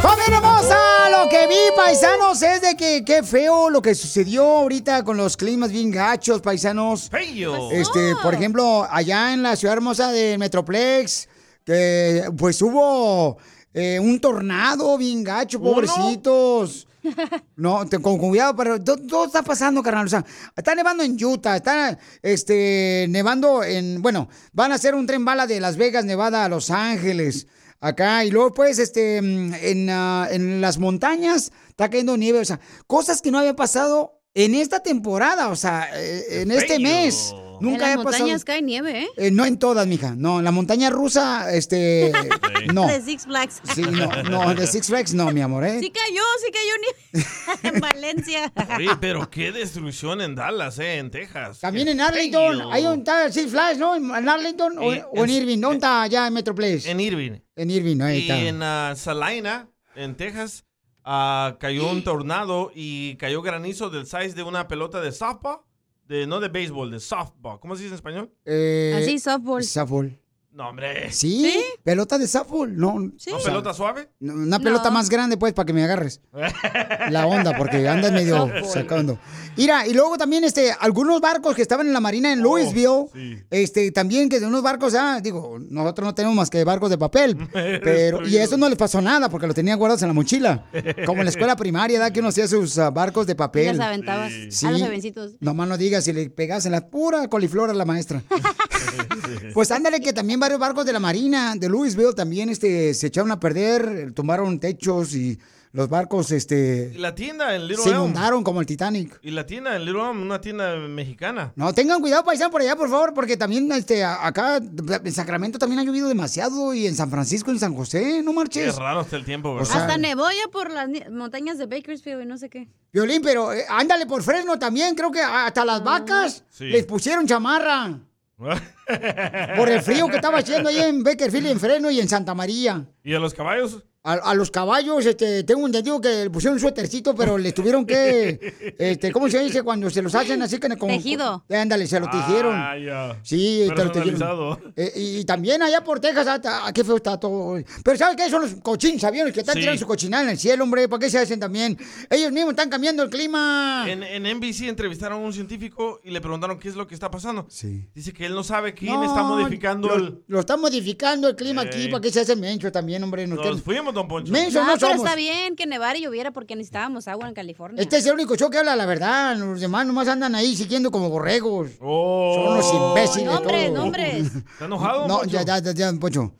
¡Familia hermosa! Lo que vi, paisanos, es de que qué feo lo que sucedió ahorita con los climas bien gachos, paisanos. ¡Feyo! Este, por ejemplo, allá en la ciudad hermosa de Metroplex, que pues hubo eh, un tornado bien gacho, pobrecitos. No, te- con cuidado, pero to- todo, está pasando, carnal. O sea, está nevando en Utah, está este, nevando en. Bueno, van a hacer un tren bala de Las Vegas, Nevada a Los Ángeles. Acá, y luego, pues, este, mm, en, ah, en las montañas está cayendo nieve. O sea, cosas que no había pasado en esta temporada, o sea, eh, en este mes. Nunca en las había pasado. montañas cae nieve, ¿eh? Eh, no en todas, mija. No, en la montaña rusa, este. no. De Six Flags. Sí, no, no, de Six Flags no, mi amor, ¿eh? Sí cayó, sí cayó nieve en Valencia. Oye, pero qué destrucción en Dallas, ¿eh? En Texas. También en Arlington, ahí donde está Six Flags, ¿no? ¿En Arlington o, o en en- Irving? ¿Dónde está allá en Metroplex? En Irving. En Irving, ahí Y está. en ah, Salina, en Texas, ah, cayó un tornado y cayó granizo del size de una pelota de softball. De, no de béisbol, de softball. ¿Cómo se dice en español? Eh, Así, softball. Softball. No, hombre. ¿Sí? ¿Pelota de softball? No. ¿No o sea, pelota suave? no, Una pelota más grande, pues, para que me agarres. La onda, porque andas medio sacando. Mira, y luego también, este, algunos barcos que estaban en la marina Oh, en Louisville, este, también que de unos barcos, ah, digo, nosotros no tenemos más que barcos de papel, pero, y eso no les pasó nada, porque los tenían guardados en la mochila, como en la escuela primaria, ¿da? Que uno hacía sus ah, barcos de Y papel. las aventabas Sí. a los avencitos. Nomás no digas si le pegas en la pura coliflor a la maestra. Pues ándale que también varios barcos de la Marina de Louisville también este, se echaron a perder, tumbaron techos y los barcos este, Y la tienda en Little se Elm. inundaron como el Titanic. Y la tienda en Little Elm, una tienda mexicana. No, tengan cuidado, paisano, por allá, por favor, porque también este, acá en Sacramento también ha llovido demasiado y en San Francisco, en San José, no Qué marches. raro está el tiempo, ¿verdad? sea- Hasta nevó ya por las montañas de Bakersfield y no sé qué. Violín, pero eh, ándale por Fresno también, creo que hasta las vacas Sí. les pusieron chamarra. Por el frío que estaba haciendo ahí en Bakerfield, en Fresno y en Santa María. ¿Y a los caballos? A, a los caballos, este, tengo entendido que le pusieron un suétercito, pero les tuvieron que, este, ¿cómo se dice? Cuando se los hacen así que con... Tejido. Eh, ándale, se lo tejieron. Ah, ya. Sí, te lo tejieron. Eh, y, y también allá por Texas, ah, ah, qué feo está todo. Pero ¿sabes qué? Son los cochins, aviones que están Sí. tirando su cochinada en el cielo, hombre. ¿Para qué se hacen también? Ellos mismos están cambiando el clima. En, en NBC entrevistaron a un científico y le preguntaron qué es lo que está pasando. Sí. Dice que él no sabe quién No, está modificando lo, el... Lo está modificando el clima aquí. ¿Para qué se hace mencho también, hombre? Nos Nos fuimos, don Poncho. Menso No, no pero somos. está bien que nevara y lloviera porque necesitábamos agua en California. Este es el único show que habla la verdad. Los demás nomás andan ahí siguiendo como borregos. Oh. Son los imbéciles. Nombres, todos. nombres. ¿Está enojado, No, Poncho? ya, ya, ya, ya, Poncho.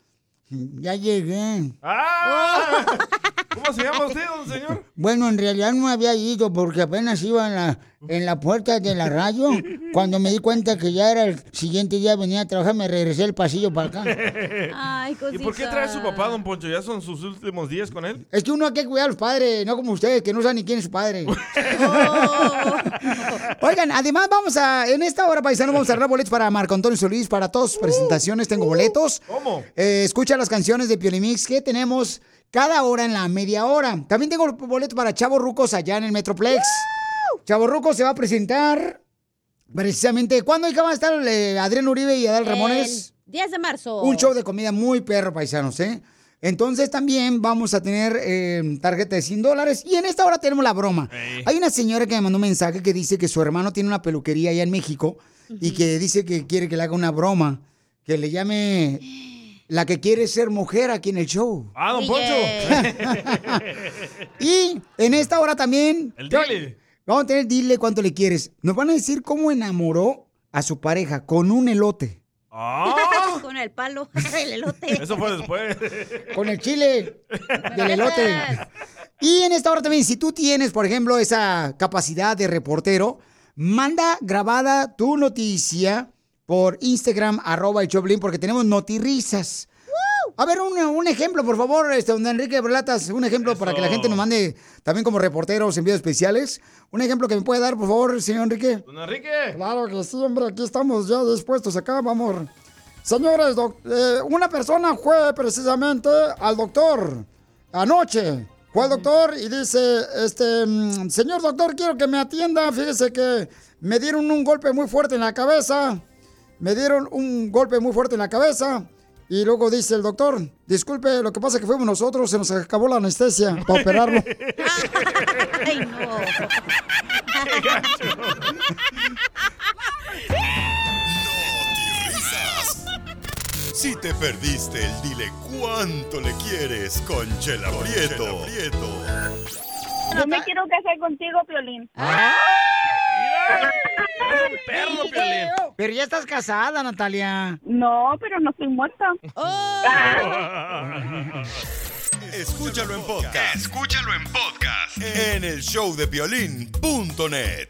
Ya llegué. ¡Ah! ¿Cómo se llama usted, don señor? Bueno, en realidad no había ido porque apenas iba en la, en la puerta de la radio. Cuando me di cuenta que ya era el siguiente día venía a trabajar, me regresé el pasillo para acá. Ay, ¿Y cosita. por qué trae su papá, don Poncho? ¿Ya son sus últimos días con él? Es que uno hay que cuidar a los padres, no como ustedes, que no saben ni quién es su padre. Oigan, además vamos a, en esta hora, paisano, vamos a dar boletos para Marco Antonio Solís, para todas sus presentaciones, tengo boletos. ¿Cómo? Eh, escucha las canciones de Piolimix que tenemos cada hora en la media hora. También tengo boletos para Chavo Rucos allá en el Metroplex. Chavo Rucos se va a presentar precisamente. ¿Cuándo hija, van a estar eh, Adrián Uribe y Adal Ramones? El 10 de marzo. Un show de comida muy perro, paisanos, ¿eh? Entonces también vamos a tener eh, tarjeta de 100 dólares. Y en esta hora tenemos la broma. Hay una señora que me mandó un mensaje que dice que su hermano tiene una peluquería allá en México y que dice que quiere que le haga una broma, que le llame la que quiere ser mujer aquí en el show. ¡Ah, don DJ. Y en esta hora también... El dile. Vamos a tener dile cuánto le quieres. Nos van a decir cómo enamoró a su pareja con un elote. ¡Ah! Con el palo, el elote. Eso fue después. Con el chile del elote. Y en esta hora también, si tú tienes, por ejemplo, esa capacidad de reportero, manda grabada tu noticia por Instagram, arroba el Choplin, porque tenemos notirrisas. A ver, un, un ejemplo, por favor, este, don Enrique Berlatas, un ejemplo para que la gente nos mande también como reporteros envíos especiales. Un ejemplo que me puede dar, por favor, señor Enrique. Don Enrique. Claro que sí, hombre, aquí estamos ya dispuestos, acá vamos. Señores, doc- eh, una persona fue precisamente al doctor anoche. Fue al doctor y dice, este, mm, señor doctor, quiero que me atienda. Fíjese que me dieron un golpe muy fuerte en la cabeza. Me dieron un golpe muy fuerte en la cabeza. Y luego dice el doctor, disculpe, lo que pasa es que fuimos nosotros, se nos acabó la anestesia para operarlo. Ay, no. Risas. Si te perdiste el dile cuánto le quieres con Chela Prieto. Yo me quiero casar contigo, Piolín. Perro, Piolín. Pero ya estás casada, Natalia. No, pero no estoy muerta. Escúchalo en podcast. Escúchalo en podcast. En el show de violín.net.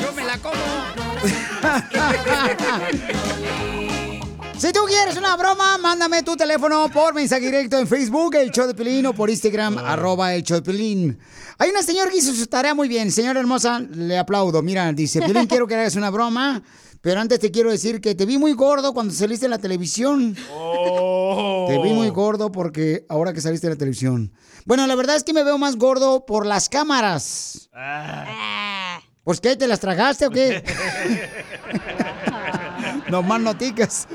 Yo me la como. Si tú quieres una broma, mándame tu teléfono por mensaje directo en Facebook, el show de Pelín, o por Instagram, arroba el show de Pelín. Hay una señora que hizo su tarea muy bien. Señora hermosa, le aplaudo. Mira, dice, Pelín, quiero que hagas una broma, pero antes te quiero decir que te vi muy gordo cuando saliste en la televisión. Oh. Te vi muy gordo porque ahora que saliste en la televisión. Bueno, la verdad es que me veo más gordo por las cámaras. Ah. ¿Pues qué? ¿Te las tragaste o qué? no más noticas.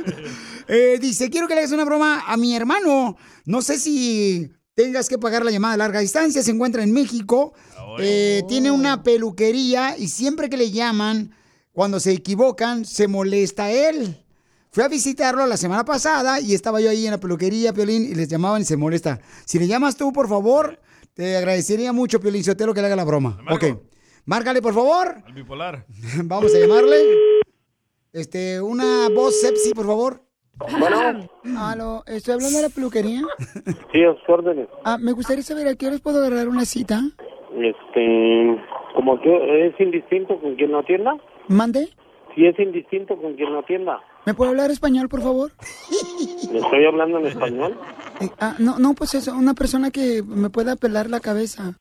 Eh, dice, quiero que le hagas una broma a mi hermano. No sé si tengas que pagar la llamada a larga distancia. Se encuentra en México. Eh, tiene una peluquería y siempre que le llaman, cuando se equivocan, se molesta él. Fui a visitarlo la semana pasada y estaba yo ahí en la peluquería, Piolín, y les llamaban y se molesta. Si le llamas tú, por favor, te agradecería mucho, Piolín Sotelo, que le haga la broma. Ok. Márcale, por favor. Al bipolar. Vamos a llamarle. Este, una voz sepsi, por favor. Bueno, Aló, ¿estoy hablando de la peluquería? sí, a sus órdenes. Ah, me gustaría saber a qué horas puedo agarrar una cita. Este, como que es indistinto con quien lo atienda. ¿Mande? Si es indistinto con quien lo atienda. ¿Me puede hablar español, por favor? ¿Le estoy hablando en español? Eh, ah, no, no, pues eso, una persona que me pueda pelar la cabeza.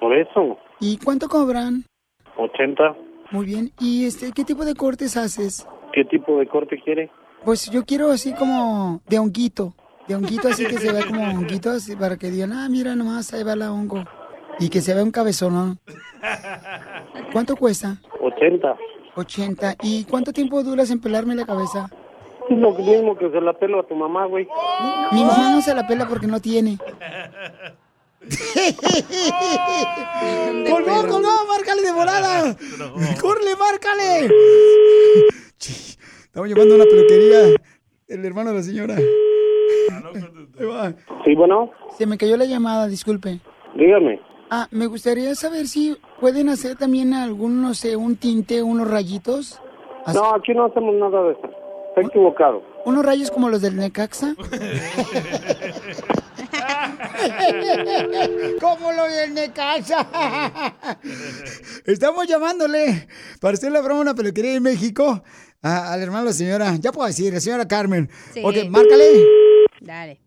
Por eso, ¿Y cuánto cobran? 80. Muy bien. ¿Y este, qué tipo de cortes haces? ¿Qué tipo de corte quiere? Pues yo quiero así como de honguito. De honguito así que se vea como honguito así para que digan, ah, mira nomás, ahí va la hongo. Y que se vea un cabezón, ¿no? ¿Cuánto cuesta? 80. 80. ¿Y cuánto tiempo duras en pelarme la cabeza? Es lo mismo que se la pelo a tu mamá, güey. Mi mamá no se la pela porque no tiene. ¡Colgó, colgó! ¡Márcale de volada! ¡Corre, márcale! Estamos llevando a una peluquería. El hermano de la señora. Sí, bueno, Se me cayó la llamada, disculpe. dígame. Ah, me gustaría saber si pueden hacer también algún, no sé, un tinte, unos rayitos. No, aquí no hacemos nada de eso. Está equivocado. Unos rayos como los del Necaxa. como los del Necaxa. Estamos llamándole para hacer la broma a una peluquería en México a- al hermano la señora. Ya puedo decir, la señora Carmen. Sí. Ok, márcale. Dale.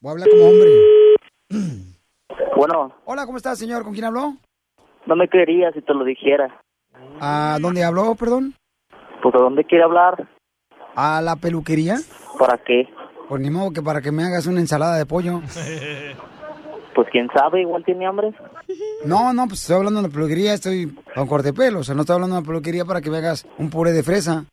Voy a hablar como hombre. Bueno, Hola, ¿cómo estás, señor? ¿Con quién habló? no me creería si te lo dijera. ¿A dónde habló, perdón? Pues, ¿a dónde quiere hablar? ¿A la peluquería? ¿Para qué? Pues ni modo que para que me hagas una ensalada de pollo. Pues, quién sabe, igual tiene hambre. No, no, pues estoy hablando de la peluquería, estoy con corte pelo. O sea, no estoy hablando de la peluquería para que me hagas un puré de fresa.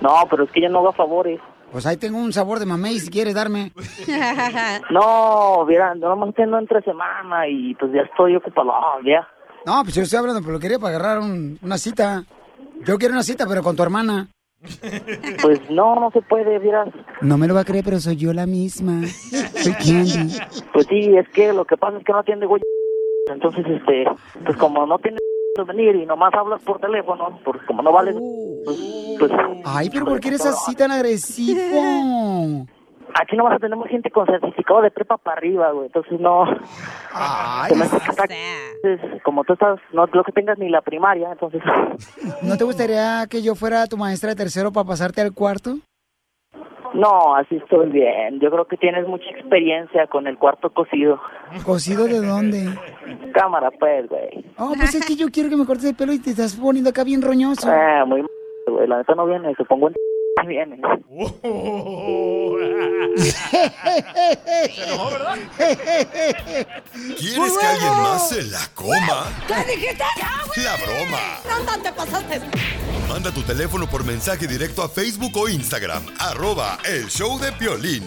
No, pero es que ya no haga favores. Pues ahí tengo un sabor de mamey si quieres darme. No, mira, nomás tengo entre semana y pues ya estoy ocupado, ya. No, pues yo estoy hablando de peluquería para agarrar un- una cita. Yo quiero una cita, pero con tu hermana. Pues no, no se puede, miras. No me lo va a creer, pero soy yo la misma. Soy Candy. Pues sí, es que lo que pasa es que no atiende, güey. Entonces, este, pues como no tienes venir y nomás hablas por teléfono, pues como no vale, pues, pues Ay, pero ¿por qué eres así tan agresivo? Aquí nomás tenemos gente con certificado de prepa para arriba, güey. Entonces no. Ay, está- entonces, como tú estás, no creo que tengas ni la primaria, entonces. ¿No te gustaría que yo fuera tu maestra de tercero para pasarte al cuarto? No, así estoy bien. Yo creo que tienes mucha experiencia con el cuarto cocido. ¿Cocido de dónde? Cámara, pues, güey. Oh, pues es que yo quiero que me cortes el pelo y te estás poniendo acá bien roñoso. Eh, muy güey. La neta no viene, supongo en viene. ¿Quieres que alguien más se la coma? ¿Qué dijiste? La broma. ¿Dónde te pasaste? Manda tu teléfono por mensaje directo a Facebook o Instagram. Arroba el show de Piolín.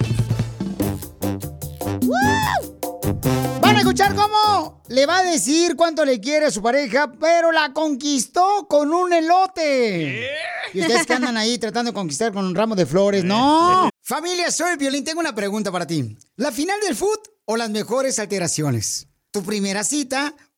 Van a escuchar cómo le va a decir cuánto le quiere a su pareja, pero la conquistó con un elote. Y ustedes que andan ahí tratando de conquistar con un ramo de flores, no. Familia, soy violín. Tengo una pregunta para ti. ¿La final del foot o las mejores alteraciones? ¿Tu primera cita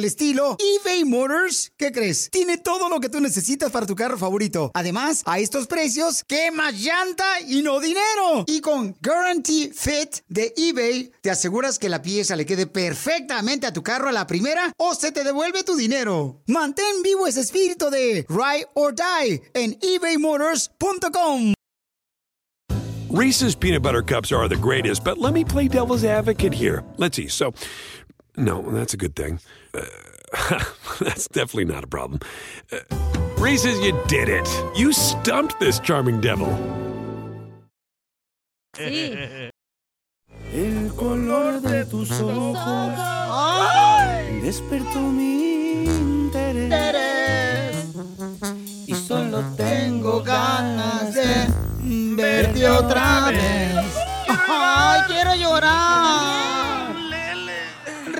el estilo, eBay Motors, ¿qué crees? Tiene todo lo que tú necesitas para tu carro favorito. Además, a estos precios, ¿qué más llanta y no dinero? Y con Guarantee Fit de eBay, te aseguras que la pieza le quede perfectamente a tu carro a la primera o se te devuelve tu dinero. Mantén vivo ese espíritu de Ride or Die en ebaymotors.com. Reese's peanut butter cups are the greatest, but let me play devil's advocate here. Let's see. So, no, that's a good thing. Uh, that's definitely not a problem. Uh, Reese's, you did it. You stumped this charming devil. El color de tus ojos despertó mi interés. Y solo tengo ganas de verte otra vez. ¡Ay, quiero llorar!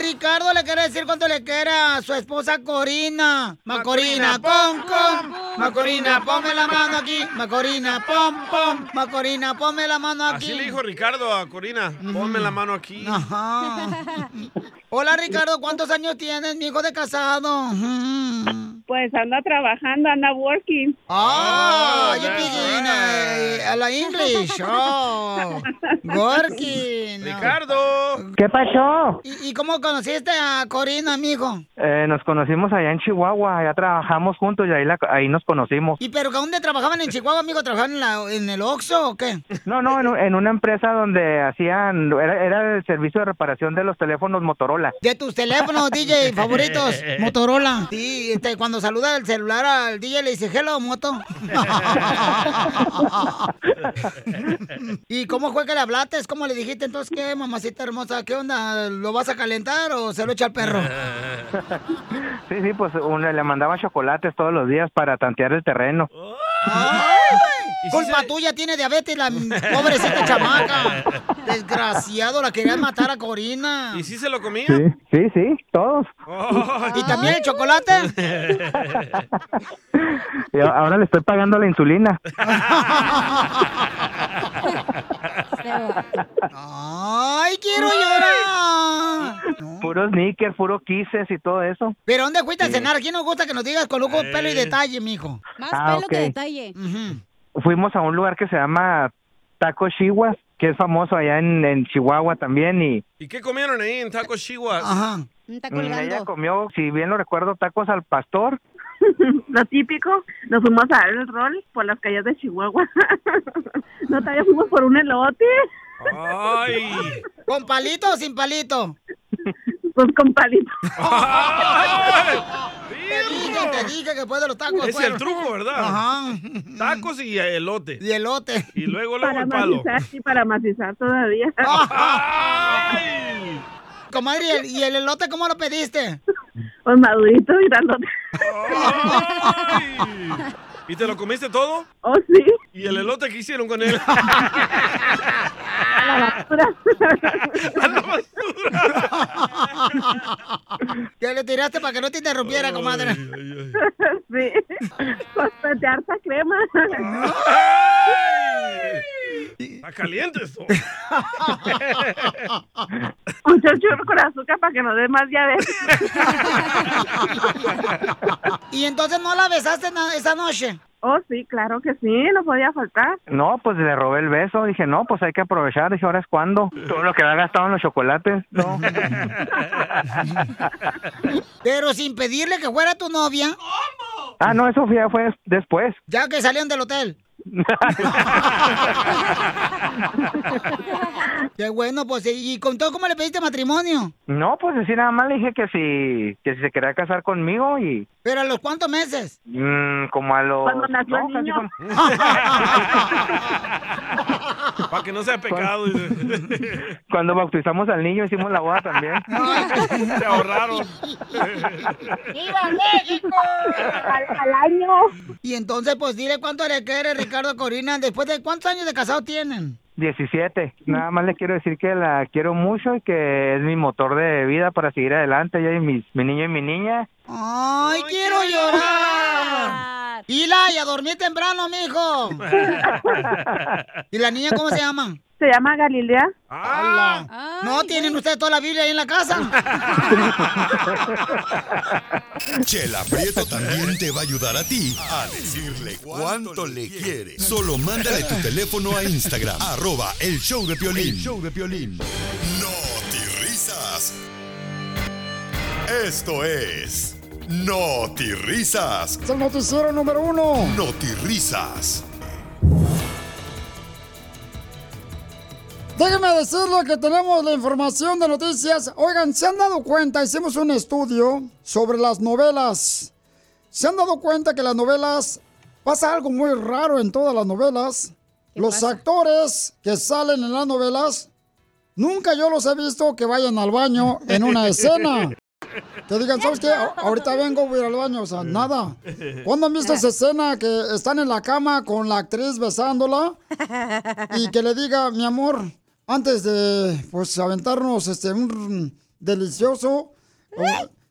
Ricardo le quiere decir cuánto le quiere a su esposa Corina. Macorina, pom, pom. Macorina, ponme la mano aquí. Macorina, pom, pom. Macorina, ponme la mano aquí. Así le dijo Ricardo a Corina. Ponme la mano aquí. Ajá. Hola, Ricardo, ¿cuántos años tienes, mi hijo de casado? Pues anda trabajando, anda working. Ah, you begin eh, a la English. Oh, working. Ricardo. ¿Qué pasó? ¿Y, y cómo conociste a Corina, amigo? Eh, nos conocimos allá en Chihuahua, allá trabajamos juntos y ahí, la- ahí nos conocimos. ¿Y pero dónde trabajaban en Chihuahua, amigo? ¿Trabajaban en, la- en el Oxxo o qué? No, no, en una empresa donde hacían, era, era el servicio de reparación de los teléfonos Motorola. De tus teléfonos, DJ, favoritos, Motorola. Sí, este, cuando saluda el celular al DJ le dice, hello, moto. ¿Y cómo fue que le hablaste? ¿Cómo le dijiste entonces qué, mamacita hermosa? ¿Qué onda? ¿Lo vas a calentar o se lo echa al perro? Sí, sí, pues le mandaba chocolates todos los días para tantear el terreno. Culpa tuya, tiene diabetes la pobrecita chamaca. Desgraciado, la querían matar a Corina. ¿Y si se lo comía? Sí, sí, sí, todos. ¿Y también el chocolate? Y a- ahora le estoy pagando la insulina. ¡Ay, quiero llorar! Puros níquer, puro kisses y todo eso. ¿Pero dónde fuiste a Sí. cenar? Aquí nos gusta que nos digas con lujo, pelo y detalle, mijo. Más Ah, pelo que ok. detalle. Fuimos a un lugar que se llama Taco Chihuas, que es famoso allá en, en Chihuahua también y ¿Y qué comieron ahí en Taco Chihuahua? Ajá. Mm, ella comió, si bien lo recuerdo, tacos al pastor. Lo típico, nos fuimos a dar el rol por las calles de Chihuahua. no, todavía fuimos por un elote. ¡Ay! ¿Con palito o sin palito? Pues con palito. Te dije, te dije que después de los tacos. Es el truco, ¿verdad? Ajá. Tacos y elote. Y elote. Y luego, luego Para el palo. macizar, sí, para macizar todavía. Comadre, ¿y el, y el elote cómo lo pediste? Pues madurito y grandote. ¿Y te lo comiste todo? Oh, sí. ¿Y el elote que hicieron con él? A la basura. ¿Qué le tiraste para que no te interrumpiera, comadre? Sí. Pues de harta crema. Está caliente esto. Mucho churro con azúcar para que no dé más llaves. ¿Y entonces no la besaste esa noche? Oh, sí, claro que sí, no podía faltar. No, pues le robé el beso. Dije, no, pues hay que aprovechar. Dije, ahora es cuando. Todo lo que había gastado en los chocolates. No. Pero sin pedirle que fuera tu novia, Ah, no, eso ya fue después. ya que salieron del hotel. Qué bueno, pues, ¿y con todo cómo le pediste matrimonio? No, pues así nada más le dije que si, que si se quería casar conmigo y ¿Pero a los cuántos meses? mm, como a los... Cuando nació el no, niño. como- Para que no sea pecado. Cuando bautizamos al niño hicimos la boda también. Se ahorraron. ¡Viva México! Al, al año. Y entonces, pues, dile cuánto le quiere Ricardo Corina. Después de cuántos años de casado tienen. 17. Nada más le quiero decir que la quiero mucho y que es mi motor de vida para seguir adelante. Ella y mi, mi niño y mi niña. ¡Ay, quiero llorar! Hila, y a dormir temprano, mijo. ¿Y la niña cómo se llama? Se llama Galilea. Ala. ¿No tienen ustedes toda la Biblia ahí en la casa? Chela Prieto también te va a ayudar a ti a decirle cuánto le quiere. Solo mándale tu teléfono a Instagram, arroba el show de Piolín. El show de Piolín. No risas. Esto es No risas. Es el noticiero número uno. No risas. Déjenme decirle que tenemos la información de noticias. Oigan, ¿se han dado cuenta? Hicimos un estudio sobre las novelas. ¿Se han dado cuenta que las novelas pasa algo muy raro en todas las novelas? Los actores que salen en las novelas, nunca yo los he visto que vayan al baño en una escena. Que digan, ¿sabes qué? A- Ahorita vengo, voy a ir al baño. O sea, nada. ¿Cuándo han visto esa escena que están en la cama con la actriz besándola? y que le diga, mi amor, antes de pues aventarnos este un delicioso,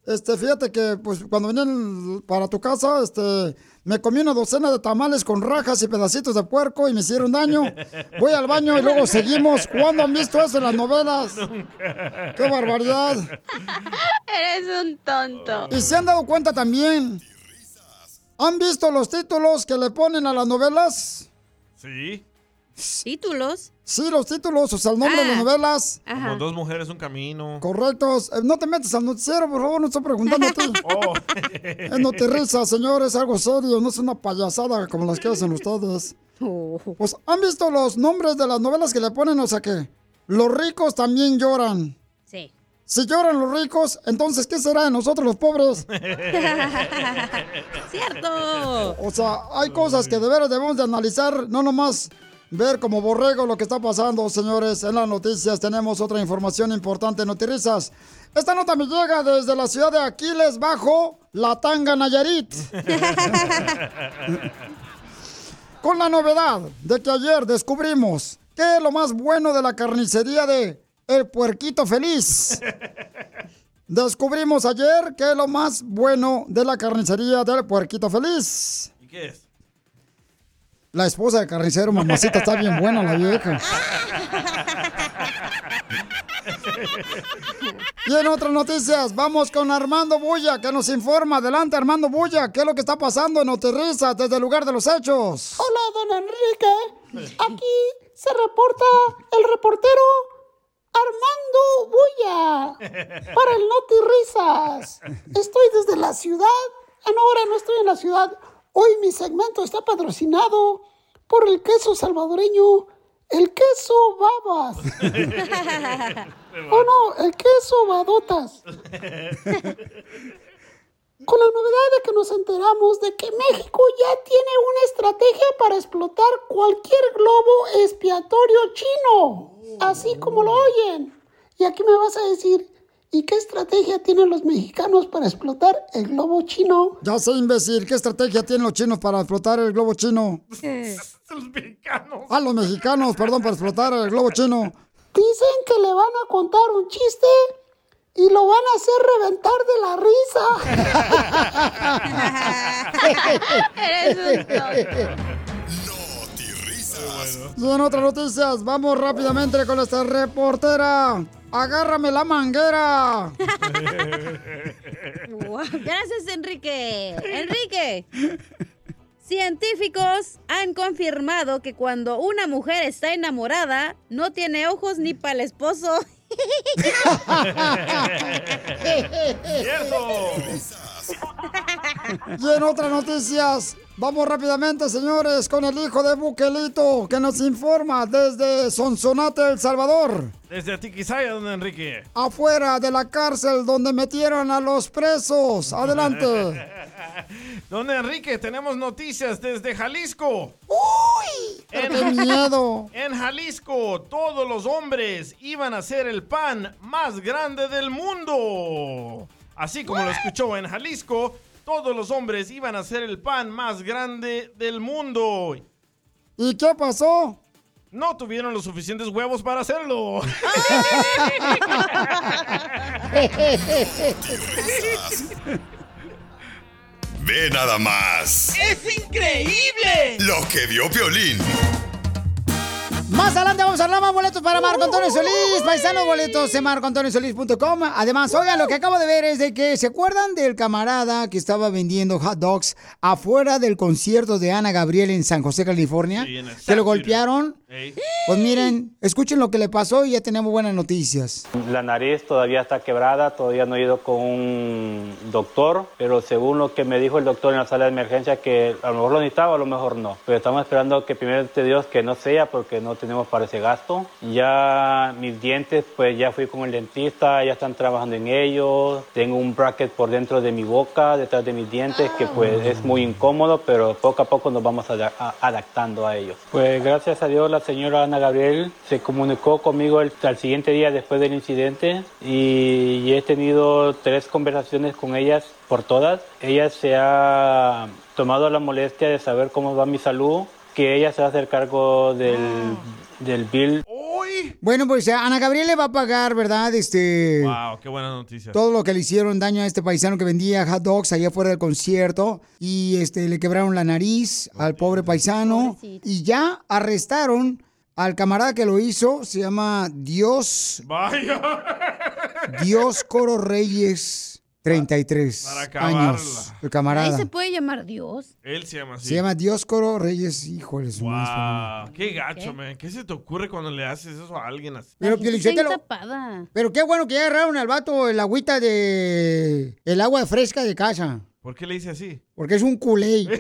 este fíjate que pues cuando vine para tu casa, este me comí una docena de tamales con rajas y pedacitos de puerco y me hicieron daño. Voy al baño y luego seguimos. ¿Cuándo han visto eso en las novelas? ¡Qué barbaridad! Eres un tonto. Y se han dado cuenta también. ¿Han visto los títulos que le ponen a las novelas? Sí. ¿Títulos? Sí, los títulos, o sea, el nombre de las Ah. novelas. Como dos mujeres, un camino. Correctos. Eh, No te metas al noticiero, por favor, no estoy preguntando a ti. Oh. Es notirrisa, señor, es algo serio, no es una payasada como las que hacen ustedes. Pues, ¿han visto los nombres de las novelas que le ponen? O sea que los ricos también lloran. Sí. Si lloran los ricos, entonces, ¿qué será de nosotros los pobres? ¡Cierto! O sea, hay cosas que de veras debemos de analizar, no nomás ver como borrego lo que está pasando, señores. En las noticias tenemos otra información importante, Notirizas. Esta nota me llega desde la ciudad de Aquiles, bajo la Tanga Nayarit. Con la novedad de que ayer descubrimos que es lo más bueno de la carnicería de El Puerquito Feliz. Descubrimos ayer que es lo más bueno de la carnicería del Puerquito Feliz. ¿Y qué es? La esposa del carnicero, mamacita, está bien buena la vieja. Y en otras noticias, vamos con Armando Bulla, que nos informa. Adelante, Armando Bulla, ¿qué es lo que está pasando en Oterriza desde el lugar de los hechos? Hola, don Enrique. Aquí se reporta el reportero Armando Bulla para el Noti Risas. Estoy desde la ciudad. Ah, no, ahora no estoy en la ciudad. Hoy mi segmento está patrocinado por el queso salvadoreño, el queso babas. Oh no, el queso badotas. Con la novedad de que nos enteramos de que México ya tiene una estrategia para explotar cualquier globo expiatorio chino, así como lo oyen. Y aquí me vas a decir, ¿Y qué estrategia tienen los mexicanos para explotar el globo chino? Ya sé, imbécil, ¿qué estrategia tienen los chinos para explotar el globo chino? Los mexicanos. Ah, los mexicanos, perdón, para explotar el globo chino. Dicen que le van a contar un chiste y lo van a hacer reventar de la risa. Y en otras noticias, vamos rápidamente con esta reportera. Agárrame la manguera. Wow, Gracias, Enrique. Enrique. Científicos han confirmado que cuando una mujer está enamorada, no tiene ojos ni para el esposo. Y en otras noticias, vamos rápidamente, señores, con el hijo de Buquelito, que nos informa desde Sonsonate, El Salvador. Desde Atiquizaya, don Enrique. Afuera de la cárcel donde metieron a los presos. Adelante. Don Enrique, tenemos noticias desde Jalisco. ¡Uy! En, ¡Qué miedo! En Jalisco, todos los hombres iban a ser el pan más grande del mundo. Así como lo escuchó en Jalisco, todos los hombres iban a ser el pan más grande del mundo. ¿Y qué pasó? No tuvieron los suficientes huevos para hacerlo. Ve nada más. ¡Es increíble! Lo que vio Piolín. Más adelante vamos a hablar más boletos para Marco Antonio Solís. Paisanos boletos en marcoantoniosolís.com. Además, oigan, lo que acabo de ver es de que se acuerdan del camarada que estaba vendiendo hot dogs afuera del concierto de Ana Gabriel en San José, California. Sí, que lo golpearon. Ey. Pues miren, escuchen lo que le pasó y ya tenemos buenas noticias. La nariz todavía está quebrada, todavía no he ido con un doctor, pero según lo que me dijo el doctor en la sala de emergencia, que a lo mejor lo necesitaba, a lo mejor no. Pero estamos esperando que primero de Dios que no sea, porque no tenemos para ese gasto. Ya mis dientes, pues ya fui con el dentista, ya están trabajando en ellos. Tengo un bracket por dentro de mi boca, detrás de mis dientes, que pues es muy incómodo, pero poco a poco nos vamos a- adaptando a ellos. Pues gracias a Dios la señora Ana Gabriel se comunicó conmigo el- al siguiente día después del incidente y, y he tenido tres conversaciones con ellas por todas. Ella se ha tomado la molestia de saber cómo va mi salud, que ella se va a hacer cargo del, del bill Bueno, pues Ana Gabriel le va a pagar, ¿verdad? Este. Wow, qué buena noticia. Todo lo que le hicieron daño a este paisano que vendía hot dogs allá afuera del concierto y este le quebraron la nariz al pobre paisano y ya arrestaron al camarada que lo hizo, se llama Dios Vaya. Dios Coro Reyes 33 Para años. El Ahí camarada. se puede llamar Dios. Él se llama así. Se llama Dios Coro Reyes, híjole, su madre. Wow, qué gacho, man. ¿Qué se te ocurre cuando le haces eso a alguien así? Pero, tapada. pero qué bueno que ya agarraron al vato el agüita de el agua fresca de casa, ¿Por qué le hice así? porque es un culé.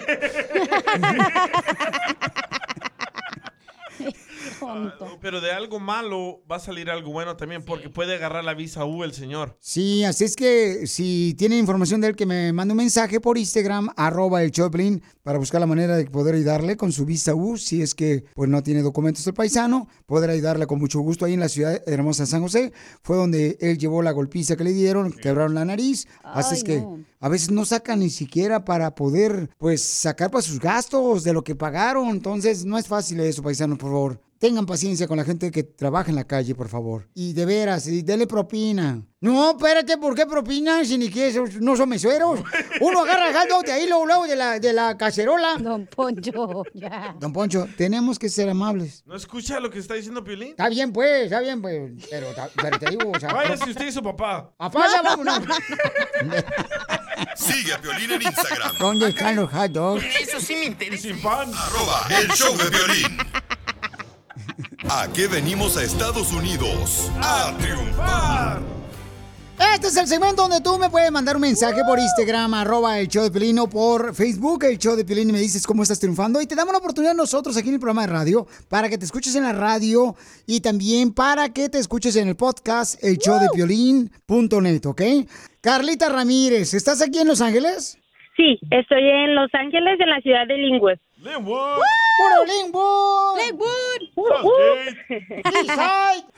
Pero de algo malo va a salir algo bueno también, porque puede agarrar la visa U el señor. Sí, así es que si tienen información de él, que me mande un mensaje por Instagram, arroba el Choplin, para buscar la manera de poder ayudarle con su visa U. Si es que pues no tiene documentos el paisano, poder ayudarle con mucho gusto ahí en la ciudad hermosa de San José. Fue donde él llevó la golpiza que le dieron, quebraron la nariz. así es que no. a veces no sacan ni siquiera para poder pues sacar para sus gastos de lo que pagaron. Entonces no es fácil eso, paisanos, por favor. Tengan paciencia con la gente que trabaja en la calle, por favor. Y de veras, y dele propina. No, espérate, ¿por qué propina si ni que no son mesueros? Uno agarra el hot dog de ahí, luego, luego de la, de la cacerola. Don Poncho, ya. Don Poncho, tenemos que ser amables. ¿No escucha lo que está diciendo Piolín? Está bien, pues, está bien, pues. Pero, pero te digo, o sea... Váyase usted y su papá. Papá, ya vámonos. Sigue a Piolín en Instagram. ¿Dónde están los hot dogs? Eso sí me interesa. Sin pan. Arroba el show de violín. ¿A qué venimos a Estados Unidos? A triunfar. Este es el segmento donde tú me puedes mandar un mensaje por Instagram, arroba el show de Pelín, o por Facebook, el show de Pelín, y me dices cómo estás triunfando. Y te damos la oportunidad nosotros aquí en el programa de radio para que te escuches en la radio y también para que te escuches en el podcast, el show de Piolín.net, ¿ok? Carlita Ramírez, ¿estás aquí en Los Ángeles? Sí, estoy en Los Ángeles, en la ciudad de Linwood. Linwood. ¡Puro Linwood! Linwood. Eastside.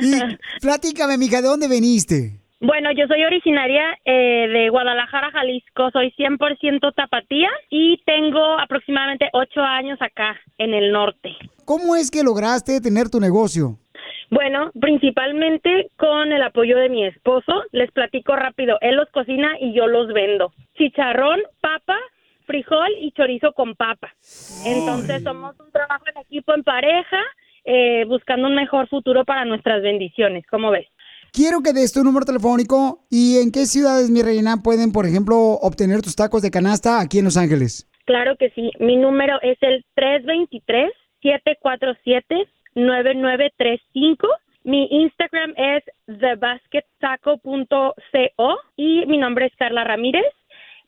Y platícame, mija, ¿de dónde veniste? Bueno, yo soy originaria eh, de Guadalajara, Jalisco. Soy 100% tapatía y tengo aproximadamente ocho años acá en el norte. ¿Cómo es que lograste tener tu negocio? Bueno, principalmente con el apoyo de mi esposo. Les platico rápido. Él los cocina y yo los vendo. Chicharrón, papa, frijol y chorizo con papa. Entonces somos un trabajo en equipo, en pareja, eh, buscando un mejor futuro para nuestras bendiciones. ¿Cómo ves? Quiero que des tu número telefónico y en qué ciudades, mi reina, pueden, por ejemplo, obtener tus tacos de canasta aquí en Los Ángeles. Claro que sí. Mi número es el 323-747-9935. Mi Instagram es thebasketaco.co y mi nombre es Carla Ramírez.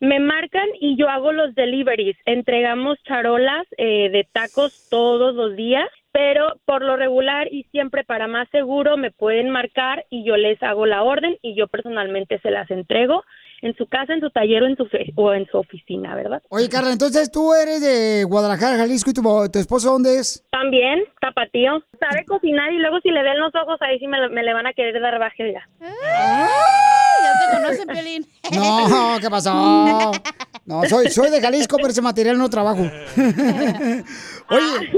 Me marcan y yo hago los deliveries. Entregamos charolas eh, de tacos todos los días, pero por lo regular y siempre para más seguro me pueden marcar y yo les hago la orden y yo personalmente se las entrego en su casa, en su taller o en su, o en su oficina, ¿verdad? Oye, Carla, entonces tú eres de Guadalajara, Jalisco, y tu, tu esposo dónde es? También, tapatío. Sabe cocinar y luego si le ven los ojos ahí sí me, le van a querer dar baje ya. Te conocen, Piolín. No, ¿qué pasó? No, soy, soy de Jalisco, pero ese material no trabajo. Oye,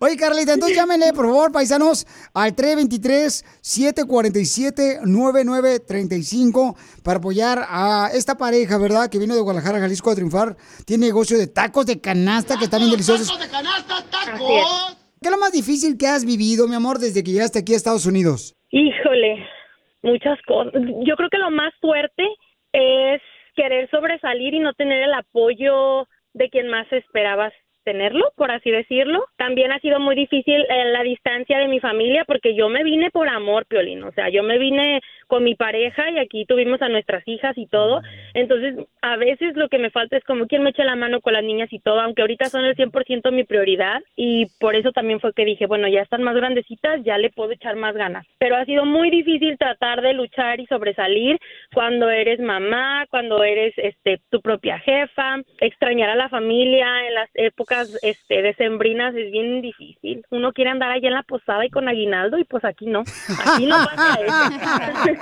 oye, Carlita, entonces llámenle, por favor, paisanos, al 323-747-9935 para apoyar a esta pareja, ¿verdad? Que vino de Guadalajara, Jalisco a triunfar. Tiene negocio de tacos de canasta que están bien deliciosos. de canasta, tacos! ¿Qué es lo más difícil que has vivido, mi amor, desde que llegaste aquí a Estados Unidos? Híjole, muchas cosas. Yo creo que lo más fuerte es querer sobresalir y no tener el apoyo de quien más esperabas tenerlo, por así decirlo. También ha sido muy difícil eh, la distancia de mi familia porque yo me vine por amor, Piolín. O sea, yo me vine con mi pareja y aquí tuvimos a nuestras hijas y todo. Entonces, a veces lo que me falta es como quien me eche la mano con las niñas y todo, aunque ahorita son el 100% mi prioridad y por eso también fue que dije, bueno, ya están más grandecitas, ya le puedo echar más ganas. Pero ha sido muy difícil tratar de luchar y sobresalir cuando eres mamá, cuando eres este tu propia jefa, extrañar a la familia en las épocas este decembrinas es bien difícil. Uno quiere andar allá en la posada y con aguinaldo y pues aquí no. Aquí no pasa eso.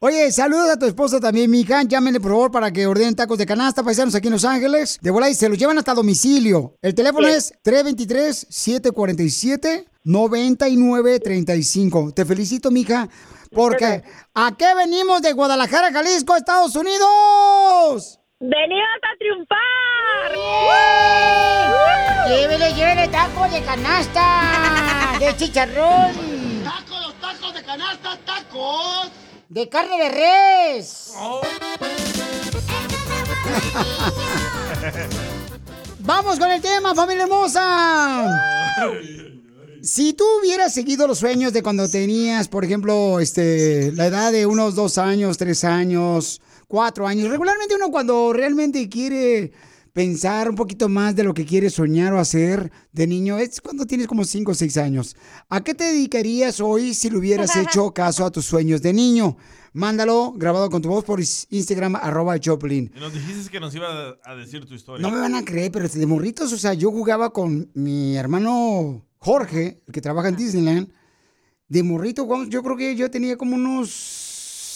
Oye, saludos a tu esposa también, mija. Llámenle, por favor, para que ordenen tacos de canasta, paisanos, aquí en Los Ángeles. De volada y se los llevan hasta domicilio. El teléfono Sí. es 323-747-9935. Te felicito, mija, porque ¿a qué venimos de Guadalajara, Jalisco, Estados Unidos? ¡Venimos a triunfar! Llévele, llévele tacos de canasta, de chicharrón. De canasta, tacos. De carne de res. Vamos con el tema, familia hermosa. Si tú hubieras seguido los sueños de cuando tenías, por ejemplo, este, la edad de unos dos años, tres años, cuatro años, regularmente uno cuando realmente quiere pensar un poquito más de lo que quiere soñar o hacer de niño es cuando tienes como cinco o seis años. ¿A qué te dedicarías hoy si le hubieras hecho caso a tus sueños de niño? Mándalo grabado con tu voz por Instagram, arroba Choplin. Y nos dijiste que nos iba a- decir tu historia. No me van a creer, pero de morritos, o sea, yo jugaba con mi hermano Jorge, el que trabaja en Disneyland. De morrito, yo creo que yo tenía como unos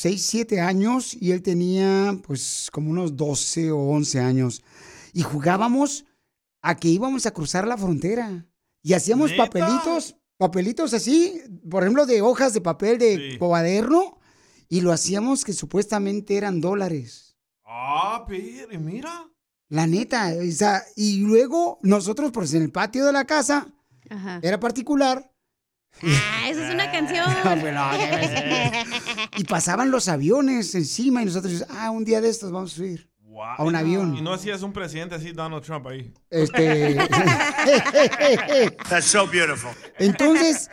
6, 7 años y él tenía pues como unos 12 o 11 años. Y jugábamos a que íbamos a cruzar la frontera. Y hacíamos ¿Neta? papelitos, papelitos así, por ejemplo, de hojas de papel de cuaderno. Y lo hacíamos que supuestamente eran dólares. Ah, pero mira. La neta, o sea, y luego nosotros, pues en el patio de la casa, Ajá. era particular. Ah, esa es una canción. Bueno, y pasaban los aviones encima y nosotros, ah, un día de estos vamos a subir a un avión. Y no hacías un presidente así, Donald Trump ahí. Este. That's so beautiful. Entonces,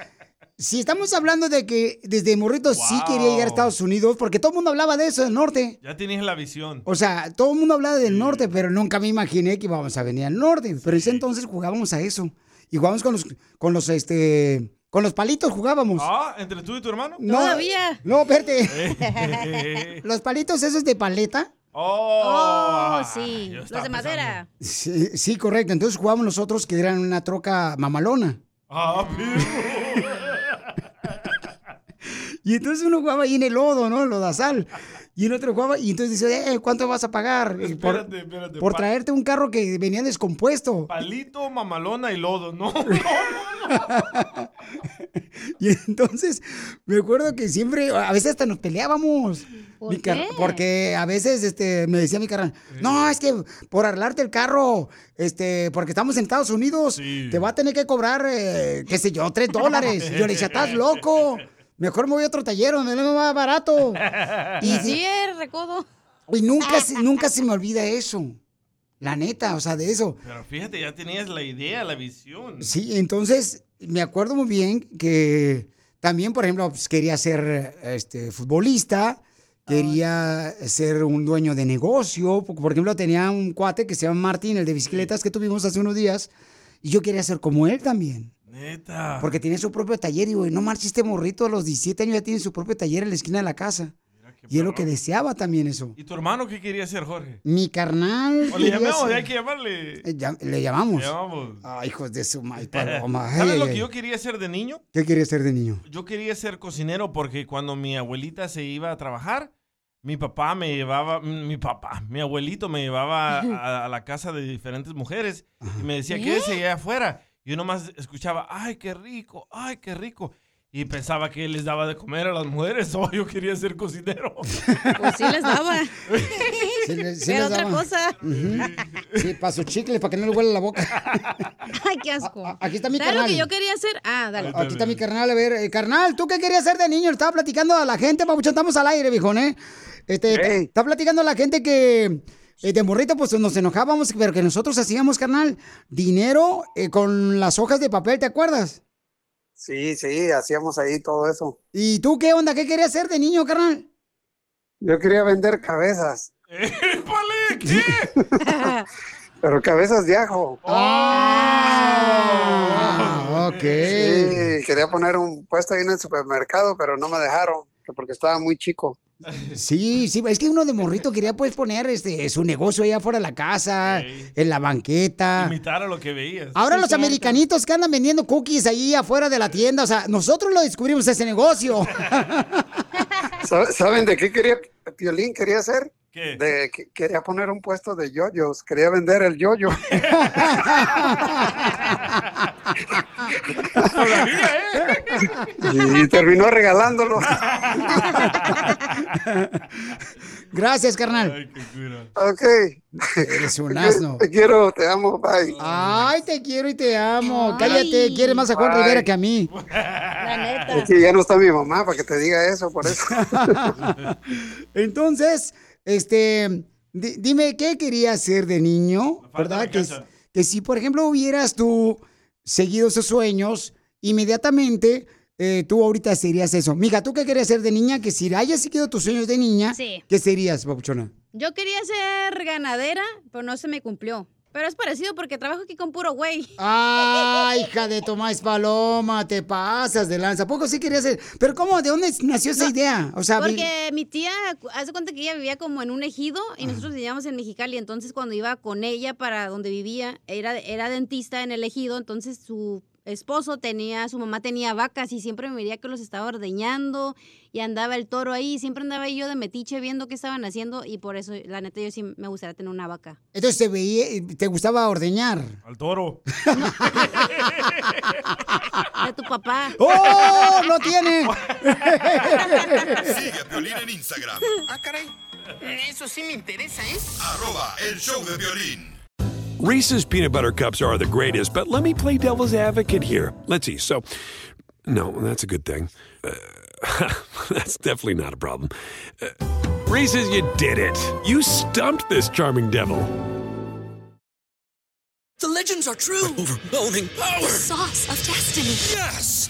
si estamos hablando de que desde morrito sí quería llegar a Estados Unidos, porque todo el mundo hablaba de eso, del norte. Ya tenías la visión. O sea, todo el mundo hablaba del norte, pero nunca me imaginé que íbamos a venir al norte. Pero ese entonces jugábamos a eso. Y jugábamos con los, con los, este, con los palitos jugábamos. Ah, entre tú y tu hermano. No, No, espérate. los palitos esos de paleta. Oh, oh sí. Los de madera. Sí, correcto. Entonces jugábamos nosotros que eran una troca mamalona. Ah, Y entonces uno jugaba ahí en el lodo, ¿no? El lodazal. Y el otro jugaba, y entonces dice, eh, ¿cuánto vas a pagar? Por, Espérate, espérate. por traerte un carro que venía descompuesto. Palito, mamalona y lodo. No, Y entonces me acuerdo que siempre, a veces hasta nos peleábamos. ¿Por qué? Porque a veces este, me decía mi carnal, no, es que por arreglarte el carro, este, porque estamos en Estados Unidos, te va a tener que cobrar, eh, qué sé yo, tres dólares. Y yo le decía, estás loco. Mejor me voy a otro taller donde me lo más barato. Y Y, sí, es recodo. y nunca, se- nunca se me olvida eso. La neta, o sea, de eso. Pero fíjate, ya tenías la idea, la visión. Sí, entonces me acuerdo muy bien que también, por ejemplo, pues, quería ser este, futbolista, quería ser un dueño de negocio. Por por ejemplo, tenía un cuate que se llama Martín, el de bicicletas que tuvimos hace unos días, y yo quería ser como él también. Neta. Porque tiene su propio taller y, güey, no marches este morrito a los 17 años ya tiene su propio taller en la esquina de la casa. Y es lo que deseaba también eso. ¿Y tu hermano qué quería hacer, Jorge? Mi carnal. O le llamamos, ser- hay que llamarle. Eh, ya- le llamamos. Le llamamos. Ay, hijos de su madre, paloma. Ay, ¿Sabes ay, lo ay. que yo quería hacer de niño? ¿Qué quería ser de niño? Yo quería ser cocinero porque cuando mi abuelita se iba a trabajar, mi papá me llevaba, mm, mi papá, mi abuelito me llevaba a, a la casa de diferentes mujeres y me decía, ¿Eh? quédese allá afuera. Y yo nomás escuchaba, ay, qué rico, ay, qué rico. Y pensaba que él les daba de comer a las mujeres o yo quería ser cocinero. Pues sí les daba. Sí, le- sí Pero les otra daba. cosa. Sí, para su chicle, para que no le huele la boca. Ay, qué asco. Aquí está mi ¿Sabes lo carnal. que yo quería hacer? Ah, dale. Aquí está mi carnal, a ver, eh, carnal, ¿tú qué querías hacer de niño? Le Estaba platicando a la gente, papuchón, estamos al aire, viejón, ¿eh? Este, está platicando a la gente que eh, de morrito, pues nos enojábamos, pero que nosotros hacíamos, carnal, dinero eh, con las hojas de papel, ¿te acuerdas? Sí, sí, hacíamos ahí todo eso. ¿Y tú qué onda? ¿Qué querías hacer de niño, carnal? Yo quería vender cabezas, ¡Épale! ¿Qué? pero cabezas de ajo. Ah, ok. Sí, quería poner un puesto ahí en el supermercado, pero no me dejaron, que porque estaba muy chico. Sí, sí, es que uno de morrito quería pues poner este su negocio allá afuera de la casa, en la banqueta. Imitar a lo que veías. Ahora los americanitos que andan vendiendo cookies ahí afuera de la tienda, o sea, nosotros lo descubrimos ese negocio. ¿Sabe- ¿Saben de qué quería Piolín quería hacer? ¿Qué? De, que- quería poner un puesto de yoyos, quería vender el yoyo. y terminó regalándolo. Gracias, carnal. Ok. Eres un asno. Te quiero, te amo, bye. Ay, te quiero y te amo. Cállate, quieres más a Juan Bye. Rivera que a mí. La Es que ya no está mi mamá para que te diga eso, por eso. Entonces, este, di- dime, ¿qué querías hacer de niño? ¿Verdad? Que, que si, por ejemplo, hubieras tú seguido esos sueños, inmediatamente eh, tú ahorita serías eso. Mija, ¿tú qué querías ser de niña? Que si hayas seguido tus sueños de niña, Sí. ¿qué serías, papuchona? Yo quería ser ganadera, pero no se me cumplió. Pero es parecido porque trabajo aquí con puro güey. Ay, hija de Tomás Paloma, te pasas de lanza. ¿A poco sí querías ser? Pero ¿cómo? ¿De dónde nació esa idea? O sea, Porque mi tía, hace cuenta que ella vivía como en un ejido y nosotros vivíamos en Mexicali. Entonces, cuando iba con ella para donde vivía, era, era dentista en el ejido. Entonces, su esposo tenía, su mamá tenía vacas y siempre me veía que los estaba ordeñando y andaba el toro ahí. Siempre andaba ahí yo de metiche viendo qué estaban haciendo y por eso, la neta, yo sí me gustaría tener una vaca. entonces te veía, te gustaba ordeñar. Al toro. De tu papá. ¡Oh! ¡No tiene! Sigue a Piolín en Instagram, Ah, caray. Eso sí me interesa, ¿eh? arroba el show de violín. Reese's peanut butter cups are the greatest, but let me play devil's advocate here. Let's see. So, no, that's a good thing. Uh, that's definitely not a problem. Uh, Reese's, you did it. You stumped this charming devil. The legends are true. overwhelming power! The sauce of destiny. Yes!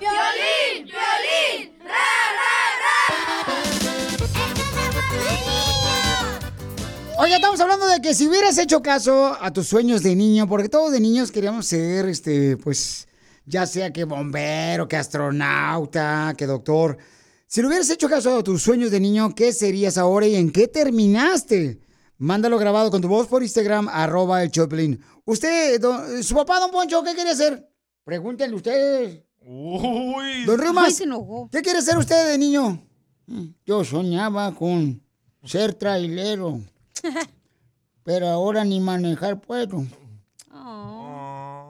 ¡Violín! ¡Violín! ¡Ra, ra, ra! Oye, estamos hablando de que si hubieras hecho caso a tus sueños de niño, porque todos de niños queríamos ser, este, pues, ya sea que bombero, que astronauta, que doctor. Si le hubieras hecho caso a tus sueños de niño, ¿qué serías ahora y en qué terminaste? Mándalo grabado con tu voz por Instagram, arroba el Choplin. Usted, su papá, don Poncho, ¿qué quería hacer? Pregúntenle ustedes. Uy. Don Rimas, se enojó. ¿qué quiere ser usted de niño? Yo soñaba con ser trailero, pero ahora ni manejar puedo.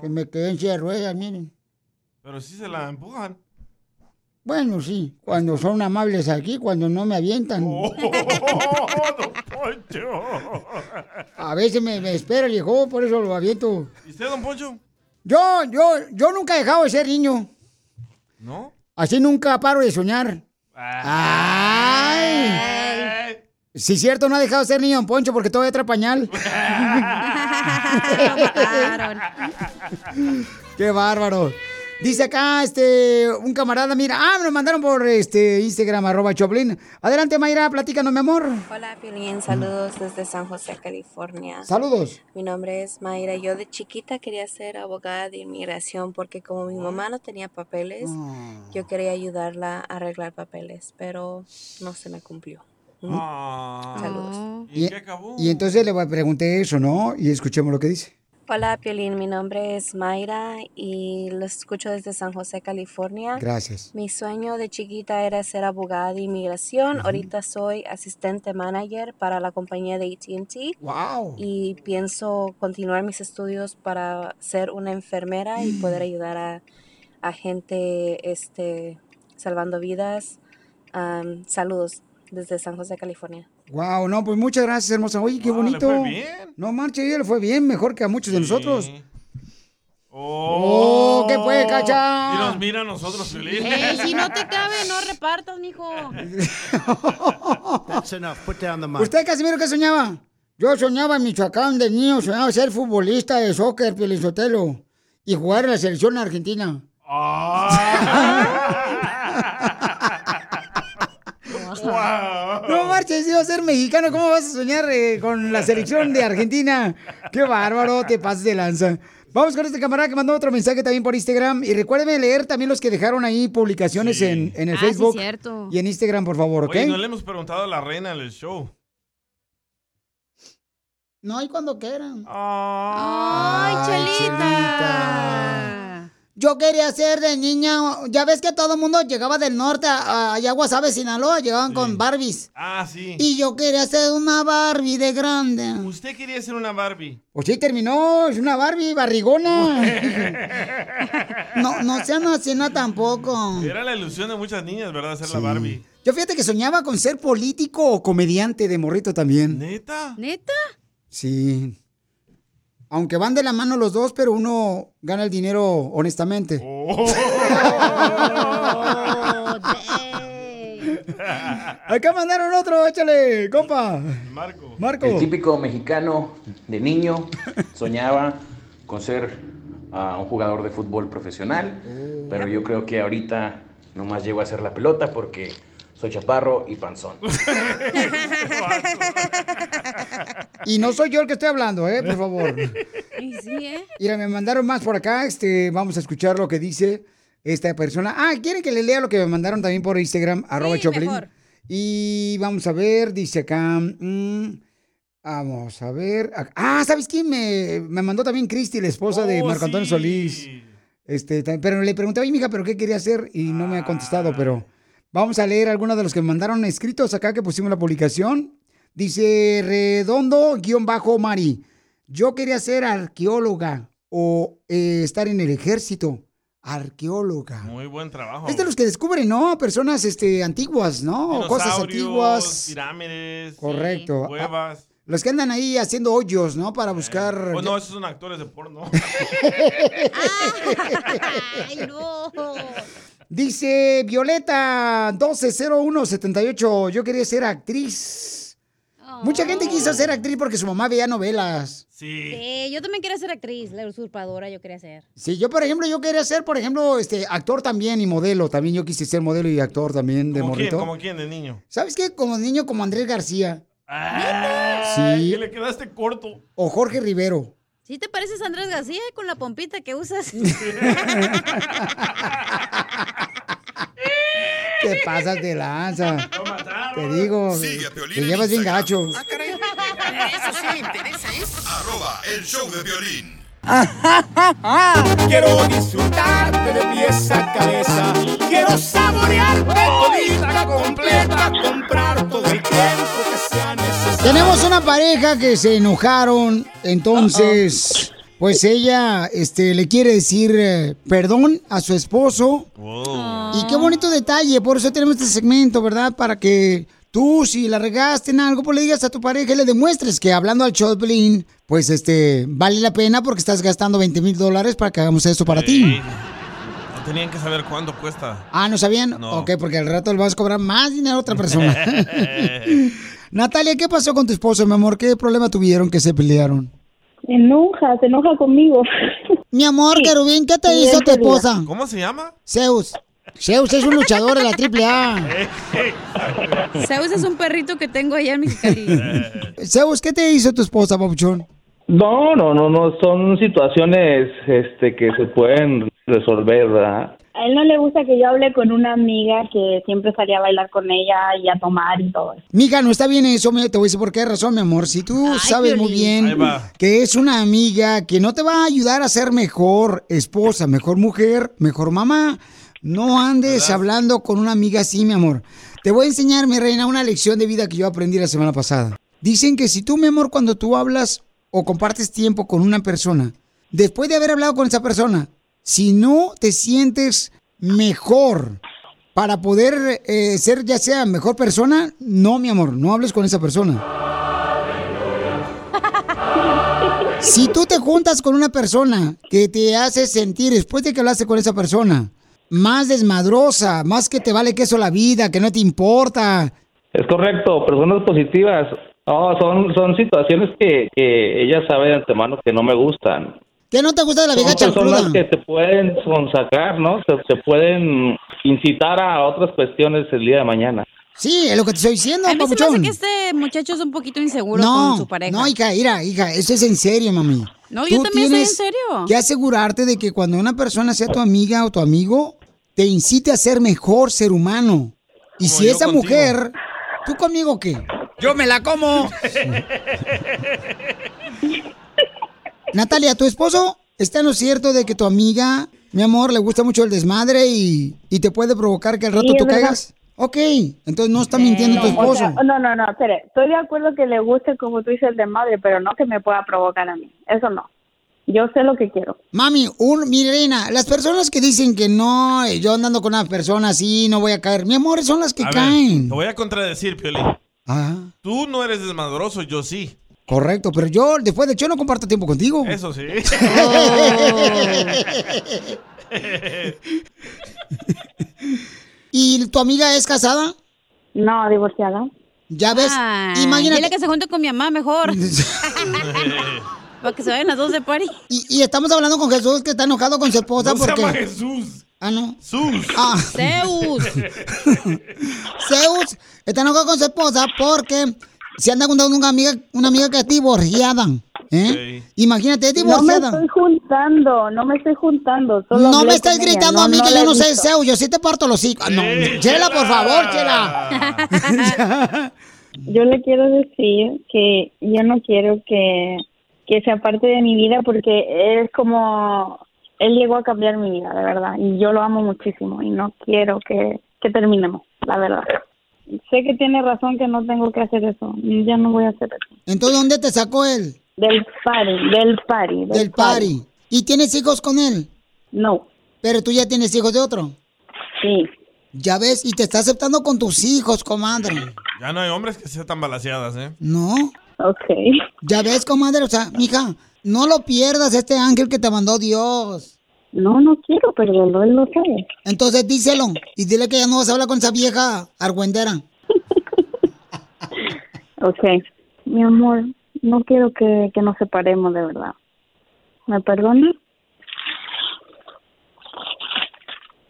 Que me quedé en silla de ruedas, miren. Pero sí se la empujan. Bueno, sí, cuando son amables aquí, cuando no me avientan. Oh, don Poncho. A veces me, me espera el viejo, por eso lo aviento. ¿Y usted, don Poncho? Yo, yo, yo nunca he dejado de ser niño. ¿No? Así nunca paro de soñar. ¡Ay! Sí, cierto, no ha dejado de ser niño, don Poncho, porque todavía trae pañal. ¡Qué bárbaro! Dice acá, este, un camarada, mira, ah, me lo mandaron por este Instagram, arroba Choplin. Adelante, Mayra, platícanos, mi amor. Hola, Piolín. Saludos desde San José, California. Saludos. Mi nombre es Mayra. Yo de chiquita quería ser abogada de inmigración porque como mi mamá no tenía papeles, yo quería ayudarla a arreglar papeles, pero no se me cumplió. Mm. Saludos. Y, y entonces le pregunté eso, ¿no? Y escuchemos lo que dice. Hola, Piolín. Mi nombre es Mayra y lo escucho desde San José, California. Gracias. Mi sueño de chiquita era ser abogada de inmigración. Ahorita soy asistente manager para la compañía de AT&T. Wow. Y pienso continuar mis estudios para ser una enfermera y poder ayudar a, a gente este, salvando vidas. Am, saludos desde San José, California. Wow, no, pues muchas gracias, hermosa. Oye, qué bonito. fue bien. No marche, ella le fue bien, mejor que a muchos de nosotros. Oh, ¿qué fue, cacha? Y nos mira a nosotros, Piolín. Ey, si no te cabe, no repartas, mijo. That's enough. Put down the mic. ¿Usted, Casimiro, qué soñaba? Yo soñaba en Michoacán de niño, soñaba ser futbolista de soccer, Pielizotelo, y jugar en la selección argentina. No marches, iba a ser mexicano. ¿Cómo vas a soñar eh, con la selección de Argentina? Qué bárbaro, te pases de lanza. Vamos con este camarada que mandó otro mensaje también por Instagram. Y recuérdenme leer también los que dejaron ahí publicaciones en, en el Ah, sí, Facebook cierto. y en Instagram, por favor, ¿ok? Oye, no le hemos preguntado a la reina del show. No hay cuando quieran. Ay, Chelita. Yo quería ser de niña. Ya ves que todo el mundo llegaba del norte a, a allá a Guasave, Sinaloa, llegaban con Barbies. Ah, sí. Y yo quería ser una Barbie de grande. Usted quería ser una Barbie. Pues sí, terminó. Es una Barbie barrigona. no, no sean así no, tampoco. Era la ilusión de muchas niñas, ¿verdad? Ser la Barbie. Yo fíjate que soñaba con ser político o comediante de morrito también. ¿Neta? ¿Neta? Sí. Aunque van de la mano los dos, pero uno gana el dinero honestamente. Oh. Acá mandaron otro, échale, compa. Marco. Marco. El típico mexicano de niño soñaba con ser ah, un jugador de fútbol profesional, pero yo creo que ahorita nomás llego a hacer la pelota porque soy chaparro y panzón. Y no soy yo el que estoy hablando, ¿eh? Por favor. Y sí, ¿eh? Mira, me mandaron más por acá. Este, vamos a escuchar lo que dice esta persona. Ah, ¿quieren que le lea lo que me mandaron también por Instagram? arroba Choplin. mejor. Y vamos a ver, dice acá. mm, vamos a ver. Ah, ¿sabes quién me, me mandó también Cristi, la esposa de Oh, Marco Antonio sí. Solís? Este, pero le pregunté, oye, mija, ¿pero qué quería hacer? Y no me ha contestado, pero vamos a leer algunos de los que me mandaron escritos acá que pusimos la publicación. Dice Redondo, guion bajo Mari. Yo quería ser arqueóloga o eh, estar en el ejército. Arqueóloga. Muy buen trabajo. Es de los que descubren, ¿no? Personas este, antiguas, ¿no? Cosas antiguas. Pirámides. Correcto. Cuevas. Los que andan ahí haciendo hoyos, ¿no? Para buscar. Oh, no, esos son actores de porno. Ay, no. Dice Violeta 120178. Yo quería ser actriz. Mucha gente quiso ser actriz porque su mamá veía novelas. Sí, yo también quería ser actriz, la usurpadora yo quería ser. Sí, yo por ejemplo, yo quería ser, por ejemplo, este actor también y modelo. También yo quise ser modelo y actor también de ¿Como quién? morrito. ¿Como quién de niño? ¿Sabes qué? Como niño, como Andrés García. Ay, Sí. que le quedaste corto. O Jorge Rivero. ¿Sí te pareces a Andrés García con la pompita que usas? Te pasas de lanza. Te digo. Te llevas bien gacho. Eso sí me interesa, ¿eh? Arroba el show de violín. Quiero disfrutarte de pies a cabeza. Quiero saborearte todita completa. Comprar todo el tiempo que sea necesario. Tenemos una pareja que se enojaron, entonces, pues ella, este, le quiere decir eh, perdón a su esposo. Y qué bonito detalle, por eso tenemos este segmento, ¿verdad? Para que tú, si la regaste en algo, pues le digas a tu pareja y le demuestres que hablando al Piolín, pues este, vale la pena porque estás gastando 20 mil dólares para que hagamos esto para ti. No tenían que saber cuánto cuesta. Ah, ¿no sabían? No. Ok, porque al rato le vas a cobrar más dinero a otra persona. Natalia, ¿qué pasó con tu esposo, mi amor? ¿Qué problema tuvieron que se pelearon? Se enoja, se enoja conmigo. Mi amor, querubín, ¿qué te Sí, hizo tu esposa? ¿Cómo se llama? Zeus. Zeus es un luchador de la triple A. Zeus es un perrito que tengo allá en Mexicali. Zeus, ¿qué te hizo tu esposa, papuchón? No, no, no, no, son situaciones este, que se pueden resolver, ¿verdad? A él no le gusta que yo hable con una amiga que siempre salía a bailar con ella y a tomar y todo eso. Mija, no está bien eso, me- te voy a decir por qué razón, mi amor. Si tú sabes muy bien que es una amiga que no te va a ayudar a ser mejor esposa, mejor mujer, mejor mamá, no andes hablando con una amiga así, mi amor. Te voy a enseñar, mi reina, una lección de vida que yo aprendí la semana pasada. Dicen que si tú, mi amor, cuando tú hablas o compartes tiempo con una persona, después de haber hablado con esa persona, si no te sientes mejor para poder eh, ser ya sea mejor persona, no, mi amor, no hables con esa persona. Si tú te juntas con una persona que te hace sentir, después de que hablaste con esa persona, más desmadrosa, más que te vale queso la vida, que no te importa, Es correcto, personas positivas. No, son, son situaciones que, que ella sabe de antemano que no me gustan. Que no te gusta de la Son vieja personas chancluda. que te pueden sonsacar, ¿no? Se, se pueden incitar a otras cuestiones el día de mañana. Sí, es lo que te estoy diciendo, A mí se me hace papuchón. que este muchacho es un poquito inseguro No, con su pareja. no, hija, mira, hija, eso es en serio, mami. No, yo Tú también estoy en tienes serio. Que asegurarte de que cuando una persona sea tu amiga o tu amigo, te incite a ser mejor ser humano. Y si yo esa contigo. mujer, ¿tú conmigo qué? Yo me la como. Natalia, ¿tu esposo está en lo cierto de que tu amiga, mi amor, le gusta mucho el desmadre y, y te puede provocar que al rato Sí, tú verdad. caigas? Ok, entonces no está mintiendo tu o esposo. sea, no, no, no, espere. Estoy de acuerdo que le guste, como tú dices, el de madre, pero no que me pueda provocar a mí. Eso no. Yo sé lo que quiero. Mami, un, mi reina, las personas que dicen que no, eh, yo andando con una persona así, no voy a caer. Mi amor, son las que A ver, caen. te voy a contradecir, Piolín. Ah, Tú no eres desmadroso, yo sí. Correcto, pero yo, después de hecho, no comparto tiempo contigo. Eso sí. ¿Y tu amiga es casada? No, divorciada. Ya ves, Ay, imagínate. Dile que se junte con mi mamá mejor. Para que se vayan las dos de party. Y, y estamos hablando con Jesús que está enojado con su esposa No se porque. llama Jesús. Ah, no. Jesús. Ah. Zeus. Zeus está enojado con su esposa porque se anda juntando una amiga, una amiga que es divorciada. ¿eh? Imagínate, es No me divorciada. estoy juntando, no me estoy juntando. solo No me estás gritando a mí que yo he no sé. Zeus, yo sí te parto los hijos. No, Chela, por favor, Chela. Yo le quiero decir que yo no quiero que, que sea parte de mi vida porque es como él llegó a cambiar mi vida, de verdad, y yo lo amo muchísimo y no quiero que, que terminemos, la verdad. Sé que tiene razón que no tengo que hacer eso, ya no voy a hacer eso. Entonces, ¿dónde te sacó él? Del party, del party. Del party. ¿Y tienes hijos con él? No. ¿Pero tú ya tienes hijos de otro? Sí. Ya ves, y te está aceptando con tus hijos, comadre. Ya no hay hombres que sean tan balaseadas, ¿eh? ¿No? Ok. Ya ves, comadre, o sea, mija, no lo pierdas este ángel que te mandó Dios. No, no quiero perderlo, él lo sabe. Entonces díselo y dile que ya no vas a hablar con esa vieja argüendera. Ok. mi amor, no quiero que, que nos separemos de verdad. ¿Me perdonas?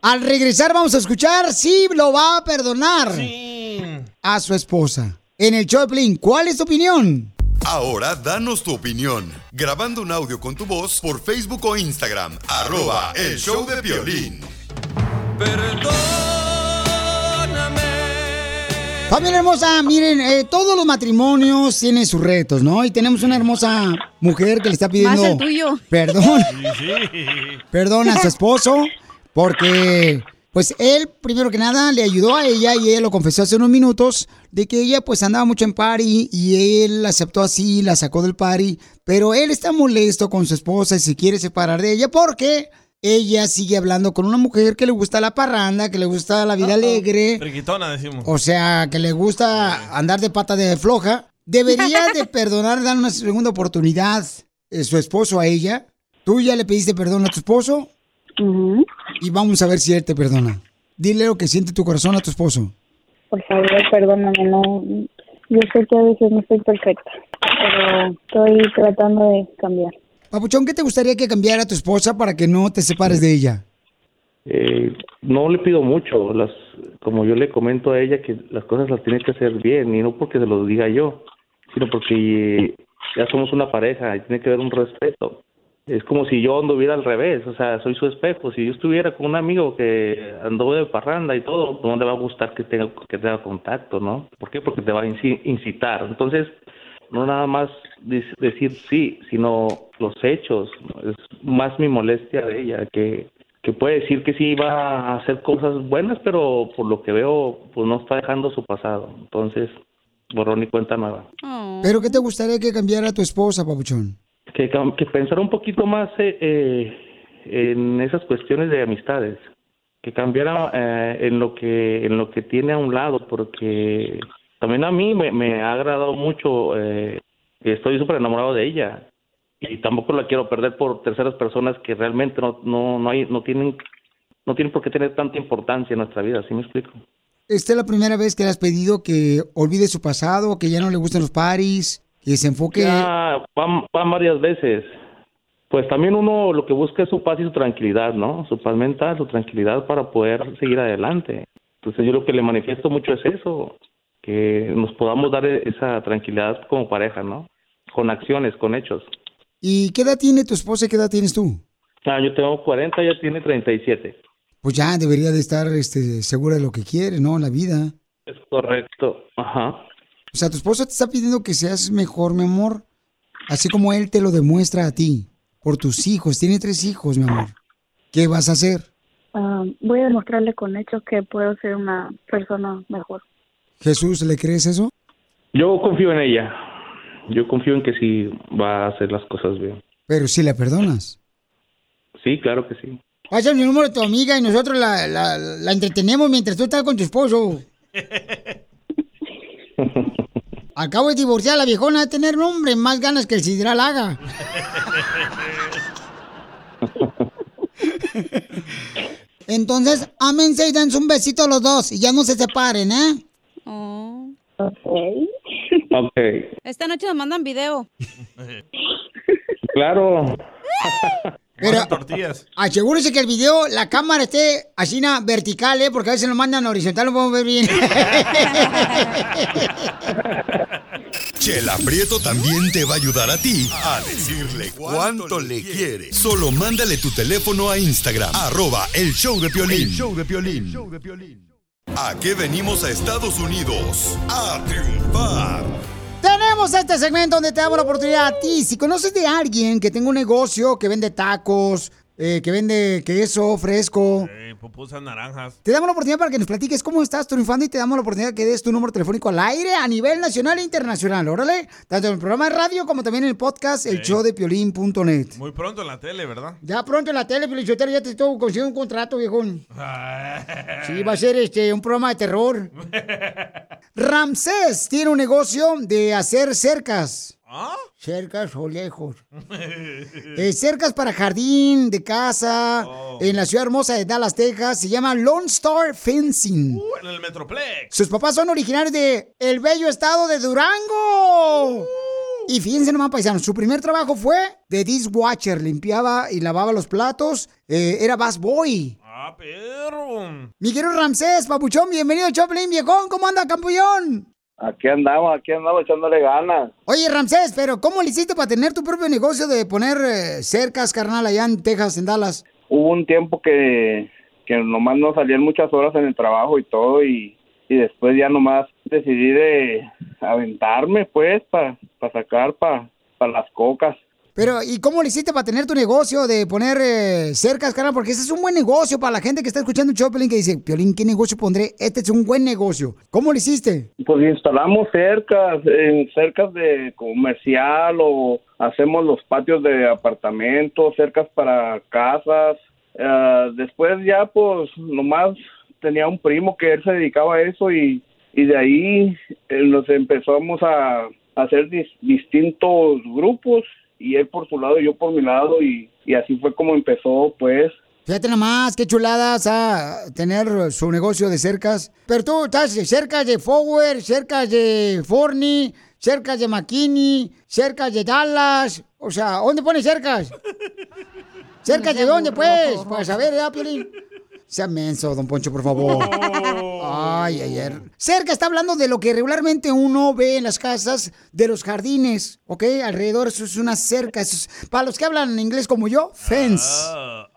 Al regresar vamos a escuchar si lo va a perdonar a su esposa. En el show de Piolín, ¿cuál es tu opinión? Ahora danos tu opinión. Grabando un audio con tu voz por Facebook o Instagram. Arroba el show de violín. Familia hermosa, miren, eh, todos los matrimonios tienen sus retos, ¿no? Y tenemos una hermosa mujer que le está pidiendo Más el tuyo. perdón, perdón a su esposo, porque pues él, primero que nada, le ayudó a ella y ella lo confesó hace unos minutos de que ella pues andaba mucho en party y él la aceptó así, la sacó del party, pero él está molesto con su esposa y se quiere separar de ella porque ella sigue hablando con una mujer que le gusta la parranda, que le gusta la vida alegre. Friquitona, decimos. O sea, que le gusta andar de pata de floja. ¿Debería de perdonar, dar una segunda oportunidad eh, su esposo a ella? ¿Tú ya le pediste perdón a tu esposo? Y vamos a ver si él te perdona. Dile lo que siente tu corazón a tu esposo. Por favor, perdóname, no. Yo sé que a veces no estoy perfecta, pero estoy tratando de cambiar. Papuchón, ¿qué te gustaría que cambiara tu esposa para que no te separes de ella? Eh, no le pido mucho, las, como yo le comento a ella que las cosas las tiene que hacer bien y no porque se lo diga yo, sino porque ya somos una pareja y tiene que haber un respeto. Es como si yo anduviera al revés, o sea, soy su espejo. Si yo estuviera con un amigo que anduvo de parranda y todo, no le va a gustar que tenga que tenga contacto, ¿no? ¿Por qué? Porque te va a inci- incitar. Entonces, no nada más dec- decir sí, sino los hechos. Es más mi molestia de ella, que, que puede decir que sí va a hacer cosas buenas, pero por lo que veo, pues no está dejando su pasado. Entonces, borrón y cuenta nueva. ¿Pero qué te gustaría que cambiara tu esposa, Papuchón? Que, que pensar un poquito más eh, eh, en esas cuestiones de amistades. Que cambiara eh, en lo que en lo que tiene a un lado, porque también a mí me, ha agradado mucho, eh, estoy súper enamorado de ella y tampoco la quiero perder por terceras personas que realmente no no no hay no tienen no tienen por qué tener tanta importancia en nuestra vida, ¿sí me explico? ¿Esta es la primera vez que le has pedido que olvide su pasado, que ya no le gusten los paris, que se enfoque... Ya van, van varias veces. Pues también uno lo que busca es su paz y su tranquilidad, ¿no? Su paz mental, su tranquilidad para poder seguir adelante. Entonces yo lo que le manifiesto mucho es eso, que nos podamos dar esa tranquilidad como pareja, ¿no? Con acciones, con hechos. ¿Y qué edad tiene tu esposa y qué edad tienes tú? Ah, yo tengo 40, ella tiene 37. Pues ya debería de estar este, segura de lo que quiere, ¿no? La vida. Es correcto. Ajá. O sea, tu esposa te está pidiendo que seas mejor, mi amor, así como él te lo demuestra a ti, por tus hijos. Tiene tres hijos, mi amor. ¿Qué vas a hacer? Ah, voy a demostrarle con hechos que puedo ser una persona mejor. Jesús, ¿le crees eso? Yo confío en ella. Yo confío en que sí va a hacer las cosas bien. Pero si la perdonas. Sí, claro que sí. Pasa el número de tu amiga y nosotros la, la, la entretenemos mientras tú estás con tu esposo. Acabo de divorciar a la viejona de tener hombre más ganas que el sidral haga. Entonces, ámense y dense un besito a los dos y ya no se separen, ¿eh? Ok, Esta noche nos mandan video. claro. Pero tortillas. asegúrese que el video, la cámara esté así na, vertical, ¿eh? Porque a veces nos mandan horizontal, no podemos ver bien. Chela Prieto también te va a ayudar a ti a decirle cuánto le quiere. Solo mándale tu teléfono a Instagram, arroba el show de Piolín. El show de Piolín. ¿A qué venimos a Estados Unidos? A triunfar. Tenemos este segmento donde te damos la oportunidad a ti. Si conoces de alguien que tenga un negocio que vende tacos, eh, que vende queso fresco, Eh, pupusas naranjas. te damos la oportunidad para que nos platiques cómo estás triunfando y te damos la oportunidad que des tu número telefónico al aire a nivel nacional e internacional. Órale, tanto en el programa de radio como también en el podcast, el show de piolín.net. Muy pronto en la tele, ¿verdad? Ya pronto en la tele, Piolichotero, ya te estoy consiguiendo un contrato, viejón. Sí, va a ser este un programa de terror. Ramsés tiene un negocio de hacer cercas. Cercas o lejos. Eh, cercas para jardín, de casa, en la ciudad hermosa de Dallas, Texas. Se llama Lone Star Fencing. Uh, en el Metroplex. Sus papás son originarios de el bello estado de Durango. Y fíjense nomás, paisanos, su primer trabajo fue de dishwasher. Limpiaba y lavaba los platos. Eh, era bus boy. Ah, perro. Mi querido Ramsés, papuchón, bienvenido, Choplin, viejón. ¿Cómo anda, campeón? Aquí andamos, aquí andamos echándole ganas. Oye, Ramsés, pero ¿cómo le hiciste para tener tu propio negocio de poner eh, cercas, carnal, allá en Texas, en Dallas? Hubo un tiempo que, que nomás no salían muchas horas en el trabajo y todo y, y después ya nomás decidí de aventarme pues para sacar para las cocas. Pero, ¿y cómo le hiciste para tener tu negocio de poner eh, cercas, carnal? Porque ese es un buen negocio para la gente que está escuchando Choplin que dice, Piolín, ¿qué negocio pondré? Este es un buen negocio. ¿Cómo lo hiciste? Pues instalamos cercas, en cercas de comercial o hacemos los patios de apartamentos, cercas para casas. Eh, después ya pues nomás tenía un primo que él se dedicaba a eso y, y de ahí eh, nos empezamos a hacer dis- distintos grupos y él por su lado y yo por mi lado y, y así fue como empezó pues Fíjate nomás, qué chuladas a tener su negocio de cercas. Pero tú estás cerca de Forward, cerca de Forney, cerca de McKinney, cerca de Dallas. O sea, ¿dónde pones cercas? ¿Cerca de dónde, pues? Para saber, ¿verdad, Piolín? Sea menso, don Poncho, por favor. Ay, ayer. Cerca está hablando de lo que regularmente uno ve en las casas de los jardines, ¿ok? Alrededor eso es una cerca. eso es- para los que hablan inglés como yo, fence.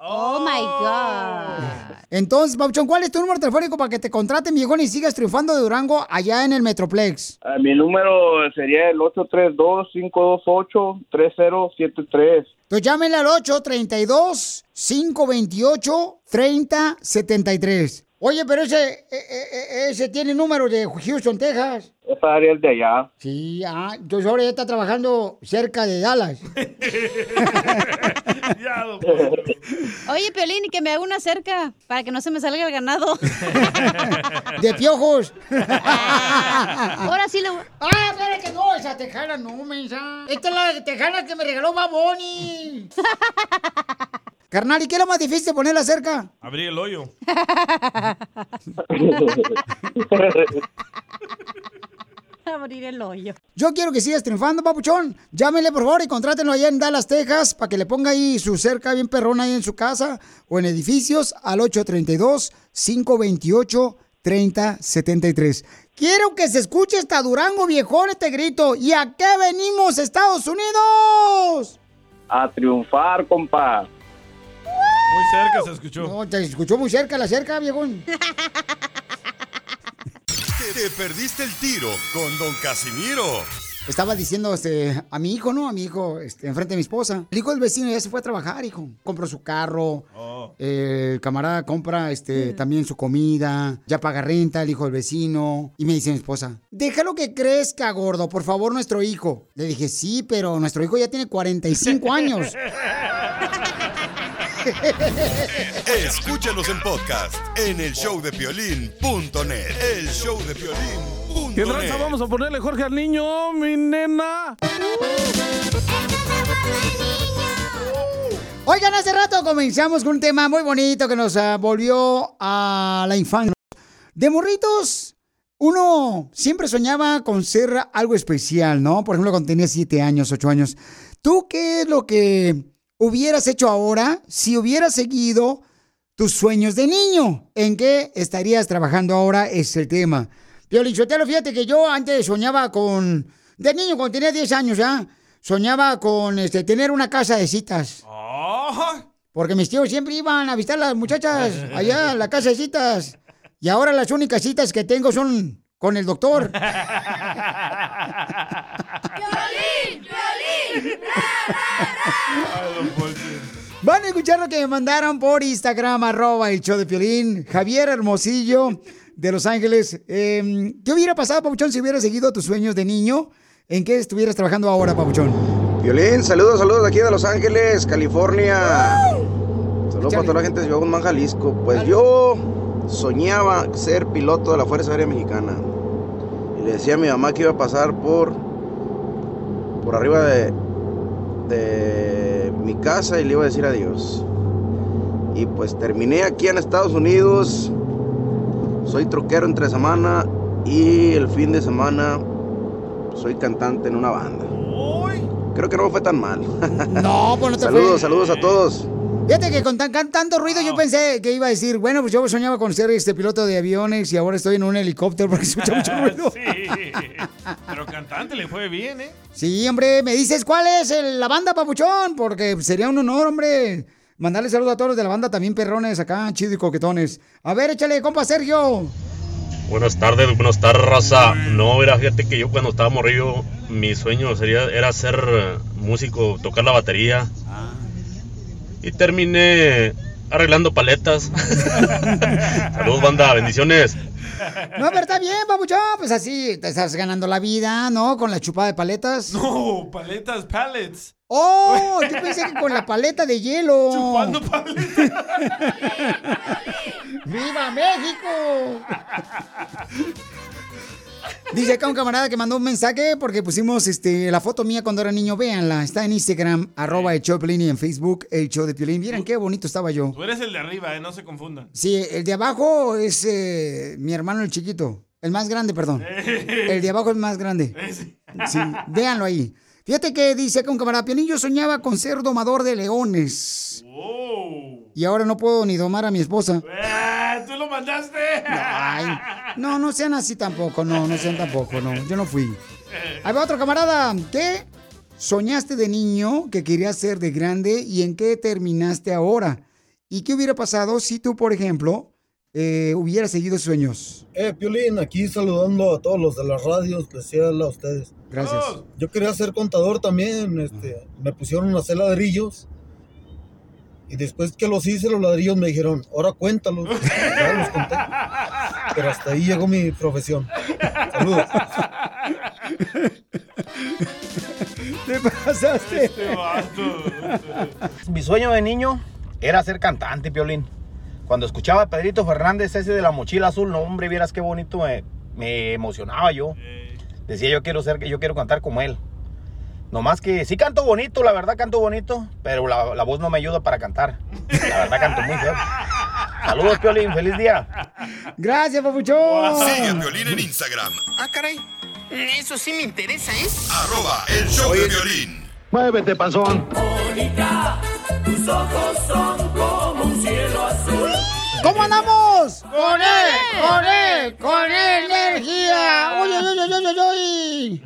Oh my God. Entonces, Pauchón, ¿cuál es tu número telefónico para que te contraten, viejón, y sigas triunfando de Durango allá en el Metroplex? Ah, mi número sería el 832-528-3073. Entonces llámenle al 832-528-3073. Oye, pero ese, e- e- e- ese tiene número de Houston, Texas. Esa área es de allá. Sí, ah, entonces ahora ya está trabajando cerca de Dallas. Oye, Piolín, que me haga una cerca para que no se me salga el ganado. De piojos. Ahora sí le voy- Ah, espérate, no, esa tejana no, mensa. Esta es la tejana que me regaló Baboni. Carnal, ¿y qué es lo más difícil de ponerla cerca? Abrí el hoyo. Abrir el hoyo. Yo quiero que sigas triunfando, papuchón. Llámenle, por favor, y contrátenlo allá en Dallas, Texas, para que le ponga ahí su cerca bien perrona ahí en su casa o en edificios al 832-528-3073. Quiero que se escuche hasta Durango, viejón, este grito. ¿Y a qué venimos, Estados Unidos? A triunfar, compa. Muy cerca se escuchó. No, te escuchó muy cerca la cerca, viejón. Te, te perdiste el tiro con Don Casimiro. Estaba diciendo este, a mi hijo, ¿no? A mi hijo, este, enfrente de mi esposa. El hijo del vecino ya se fue a trabajar, hijo. Compró su carro. Eh, el camarada compra este, también su comida. Ya paga renta el hijo del vecino. Y me dice mi esposa, déjalo que crezca, gordo, por favor, nuestro hijo. Le dije, sí, pero nuestro hijo ya tiene 45 años. Escúchanos en podcast en el showdepiolín.net. El show de Piolín. ¿Qué tranza vamos a ponerle Jorge al niño, mi nena? Oigan, hace rato comenzamos con un tema muy bonito que nos ah, volvió a la infancia. De morritos, uno siempre soñaba con ser algo especial, ¿no? Por ejemplo, cuando tenía siete años, ocho años. ¿Tú qué es lo que hubieras hecho ahora si hubieras seguido tus sueños de niño? ¿En qué estarías trabajando ahora? Es el tema. Piolín Sotelo, fíjate que yo antes soñaba con... De niño, cuando tenía 10 años ya, soñaba con este, tener una casa de citas. Porque mis tíos siempre iban a visitar a las muchachas allá a la casa de citas. Y ahora las únicas citas que tengo son con el doctor. Van a escuchar lo que me mandaron por Instagram, arroba el show de Piolín. Javier Hermosillo de Los Ángeles. Eh, ¿Qué hubiera pasado, Papuchón, si hubieras seguido tus sueños de niño? ¿En qué estuvieras trabajando ahora, Papuchón? Violín, saludos, saludos de aquí de Los Ángeles, California. Saludos para toda la gente de Chihuahua, Jalisco. Pues yo soñaba ser piloto de la Fuerza Aérea Mexicana. Y le decía a mi mamá que iba a pasar por por arriba de, de mi casa y le iba a decir adiós. Y pues terminé aquí en Estados Unidos. Soy troquero entre semana y el fin de semana soy cantante en una banda. Creo que no me fue tan mal. No, pues no te Saludos, fue. saludos a todos. Fíjate que con tan, tanto ruido yo pensé que iba a decir, bueno, pues yo soñaba con ser este piloto de aviones y ahora estoy en un helicóptero porque escucha mucho ruido. Sí. Pero cantante le fue bien, ¿eh? Sí, hombre, me dices cuál es el- la banda, papuchón, porque sería un honor, hombre. Mandarle saludos a todos los de la banda, también perrones acá, chido y coquetones. A ver, échale, compa Sergio. Buenas tardes, buenas tardes, raza. No, mira, fíjate que yo cuando estaba morrillo, mi sueño sería, era ser músico, tocar la batería. Y terminé arreglando paletas. Saludos, banda, bendiciones. No, pero está bien, papuchón, pues así te estás ganando la vida, ¿no? Con la chupada de paletas. No, paletas, pallets. ¡Oh! Yo pensé que con la paleta de hielo. Chupando ¡Viva México! Dice acá un camarada que mandó un mensaje porque pusimos este, la foto mía cuando era niño. Véanla, está en Instagram, arroba el show de Piolín y en Facebook, el show de Piolín. Vieran qué bonito estaba yo. Tú eres el de arriba, ¿eh? No se confundan. Sí, el de abajo es eh, mi hermano el chiquito. El más grande, perdón. El de abajo es más grande. Sí, véanlo ahí. Fíjate que dice acá un camarada, Piolín, yo soñaba con ser domador de leones. Y ahora no puedo ni domar a mi esposa. Ah, ¿Tú lo mandaste? Ay, no, no sean así tampoco, no, no sean tampoco, no, yo no fui. Ahí va otro camarada, ¿qué soñaste de niño que querías ser de grande y en qué terminaste ahora? ¿Y qué hubiera pasado si tú, por ejemplo, eh, hubieras seguido sueños? Eh, Piolín, aquí saludando a todos los de las radios, especial a ustedes. Gracias. Yo quería ser contador también, este, me pusieron a hacer ladrillos. Y después que los hice, los ladrillos me dijeron, ahora cuéntalos. Ya los conté. Pero hasta ahí llegó mi profesión. Saludos. ¿Te pasaste? Mi sueño de niño era ser cantante, Piolín. Cuando escuchaba a Pedrito Fernández, ese de la mochila azul, no, hombre, vieras qué bonito me, me emocionaba yo. Decía, yo quiero ser, yo quiero cantar como él. Nomás que sí canto bonito, la verdad canto bonito, pero la, la voz no me ayuda para cantar. La verdad canto muy feo. Saludos, Piolín, feliz día. Gracias, papuchón. Sigue a Piolín en Instagram, Ah, caray. Eso sí me interesa, ¿eh? arroba el show de violín. Muévete, panzón. Mónica, tus ojos son como un cielo azul. ¿Cómo andamos? ¡Con él! ¡Con él! ¡Con energía! ¡Uy, uy, uy, uy, uy, uy!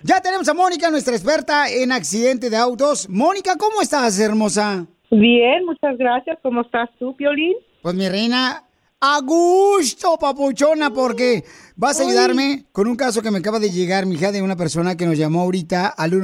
Ya tenemos a Mónica, nuestra experta en accidente de autos. Mónica, ¿cómo estás, hermosa? Bien, muchas gracias. ¿Cómo estás tú, Piolín? Pues mi reina, a gusto, papuchona, porque vas a ayudarme con un caso que me acaba de llegar, mija, de una persona que nos llamó ahorita al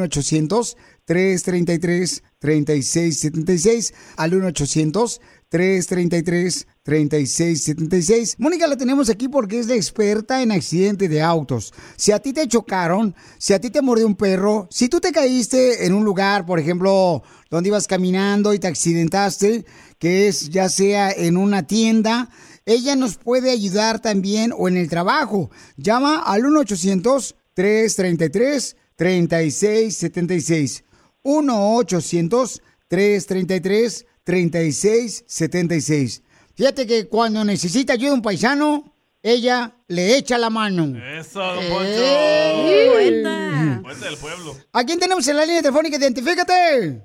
1-800-333-3676, al 1-800-333-3676. Mónica la tenemos aquí porque es la experta en accidente de autos. Si a ti te chocaron, si a ti te mordió un perro, si tú te caíste en un lugar, por ejemplo, donde ibas caminando y te accidentaste, que es ya sea en una tienda, ella nos puede ayudar también o en el trabajo. Llama al 1-800-333-3676. 1-800-333-3676. Fíjate que cuando necesita ayuda un paisano, ella le echa la mano. Eso, don ¡Eh! Poncho. Cuenta. Cuenta del pueblo. ¿A quién tenemos en la línea telefónica? Identifícate.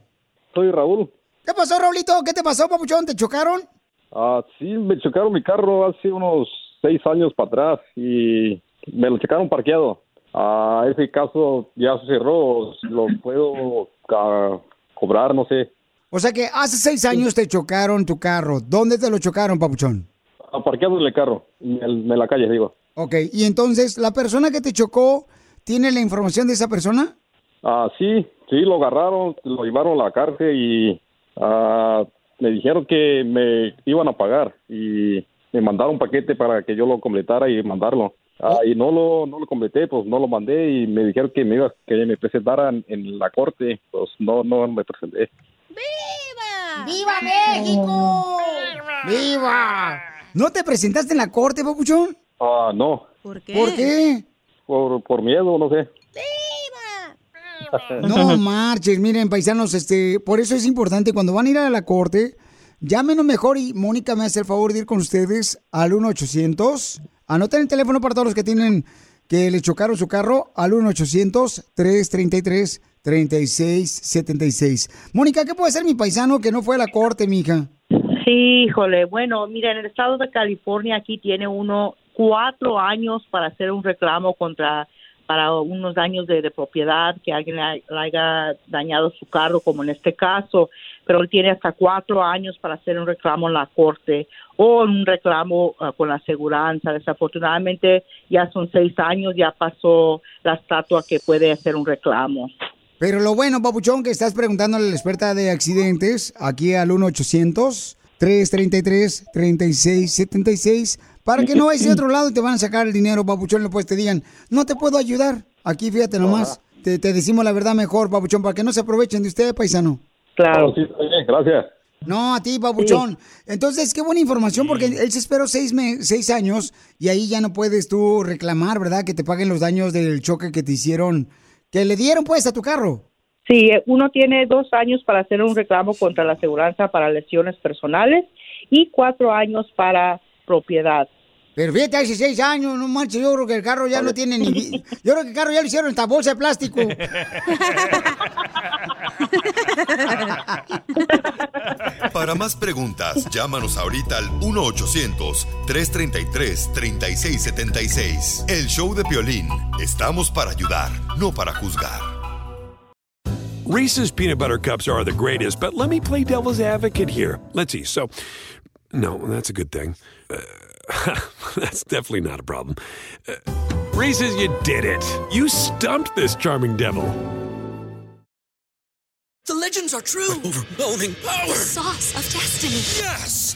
Soy Raúl. ¿Qué pasó, Raulito? ¿Qué te pasó, papuchón? ¿Te chocaron? Ah, sí, me chocaron mi carro hace unos seis años para atrás y me lo checaron parqueado. Ah, ese caso ya se cerró, lo puedo ah, cobrar, no sé. O sea que hace seis años te chocaron tu carro. ¿Dónde te lo chocaron, papuchón? Ah, parqueado en el carro, en, el- en la calle, digo. Ok, y entonces, ¿la persona que te chocó tiene la información de esa persona? Ah, sí, sí, lo agarraron, lo llevaron a la cárcel y ah, me dijeron que me iban a pagar y me mandaron un paquete para que yo lo completara y mandarlo. Ah, y no lo, no lo completé, pues no lo mandé y me dijeron que me iba, que me presentaran en la corte, pues no, no me presenté. ¡Viva México! ¡Viva! ¿No te presentaste en la corte, papuchón? Ah, no. ¿Por qué? ¿Por qué? Por, por miedo, no sé. No marches, miren, paisanos, este, por eso es importante cuando van a ir a la corte, llámenos mejor y Mónica me hace el favor de ir con ustedes al 1-800. Anoten el teléfono para todos los que tienen que le chocaron su carro al 1-800-333-3676. Mónica, ¿qué puede ser mi paisano que no fue a la corte, mija? Sí, híjole. Bueno, mira, en el estado de California aquí tiene uno cuatro años para hacer un reclamo contra para unos daños de, propiedad que alguien le, le haya dañado su carro, como en este caso, pero él tiene hasta cuatro años para hacer un reclamo en la corte o un reclamo ah, con la aseguranza. Desafortunadamente ya son seis años, ya pasó la estatua que puede hacer un reclamo. Pero lo bueno, papuchón, que estás preguntándole a la experta de accidentes aquí al 1-800-333-3676 para que no vayas de otro lado y te van a sacar el dinero, papuchón, después te digan, no te puedo ayudar. Aquí, fíjate nomás, te, te decimos la verdad mejor, papuchón, para que no se aprovechen de usted, paisano. Claro. Sí, bien, gracias. No, a ti, papuchón. Entonces, qué buena información, porque él se esperó seis, me- seis años y ahí ya no puedes tú reclamar, ¿verdad? Que te paguen los daños del choque que te hicieron, que le dieron pues a tu carro. Sí, eh, uno tiene dos años para hacer un reclamo contra la aseguranza para lesiones personales y cuatro años para propiedad. Pero fíjate, hace seis años, no manches, yo creo que el carro ya no tiene ni... Yo creo que el carro ya lo hicieron en esta bolsa de plástico. Para más preguntas, llámanos ahorita al 1-800-333-3676. El show de Piolín. Estamos para ayudar, no para juzgar. Reese's peanut butter cups are the greatest, but let me play devil's advocate here. Let's see. So, no, that's a good thing. Uh, that's definitely not a problem. Uh, Reese's, you did it. You stumped this charming devil. The legends are true. overwhelming power! The sauce of destiny. Yes!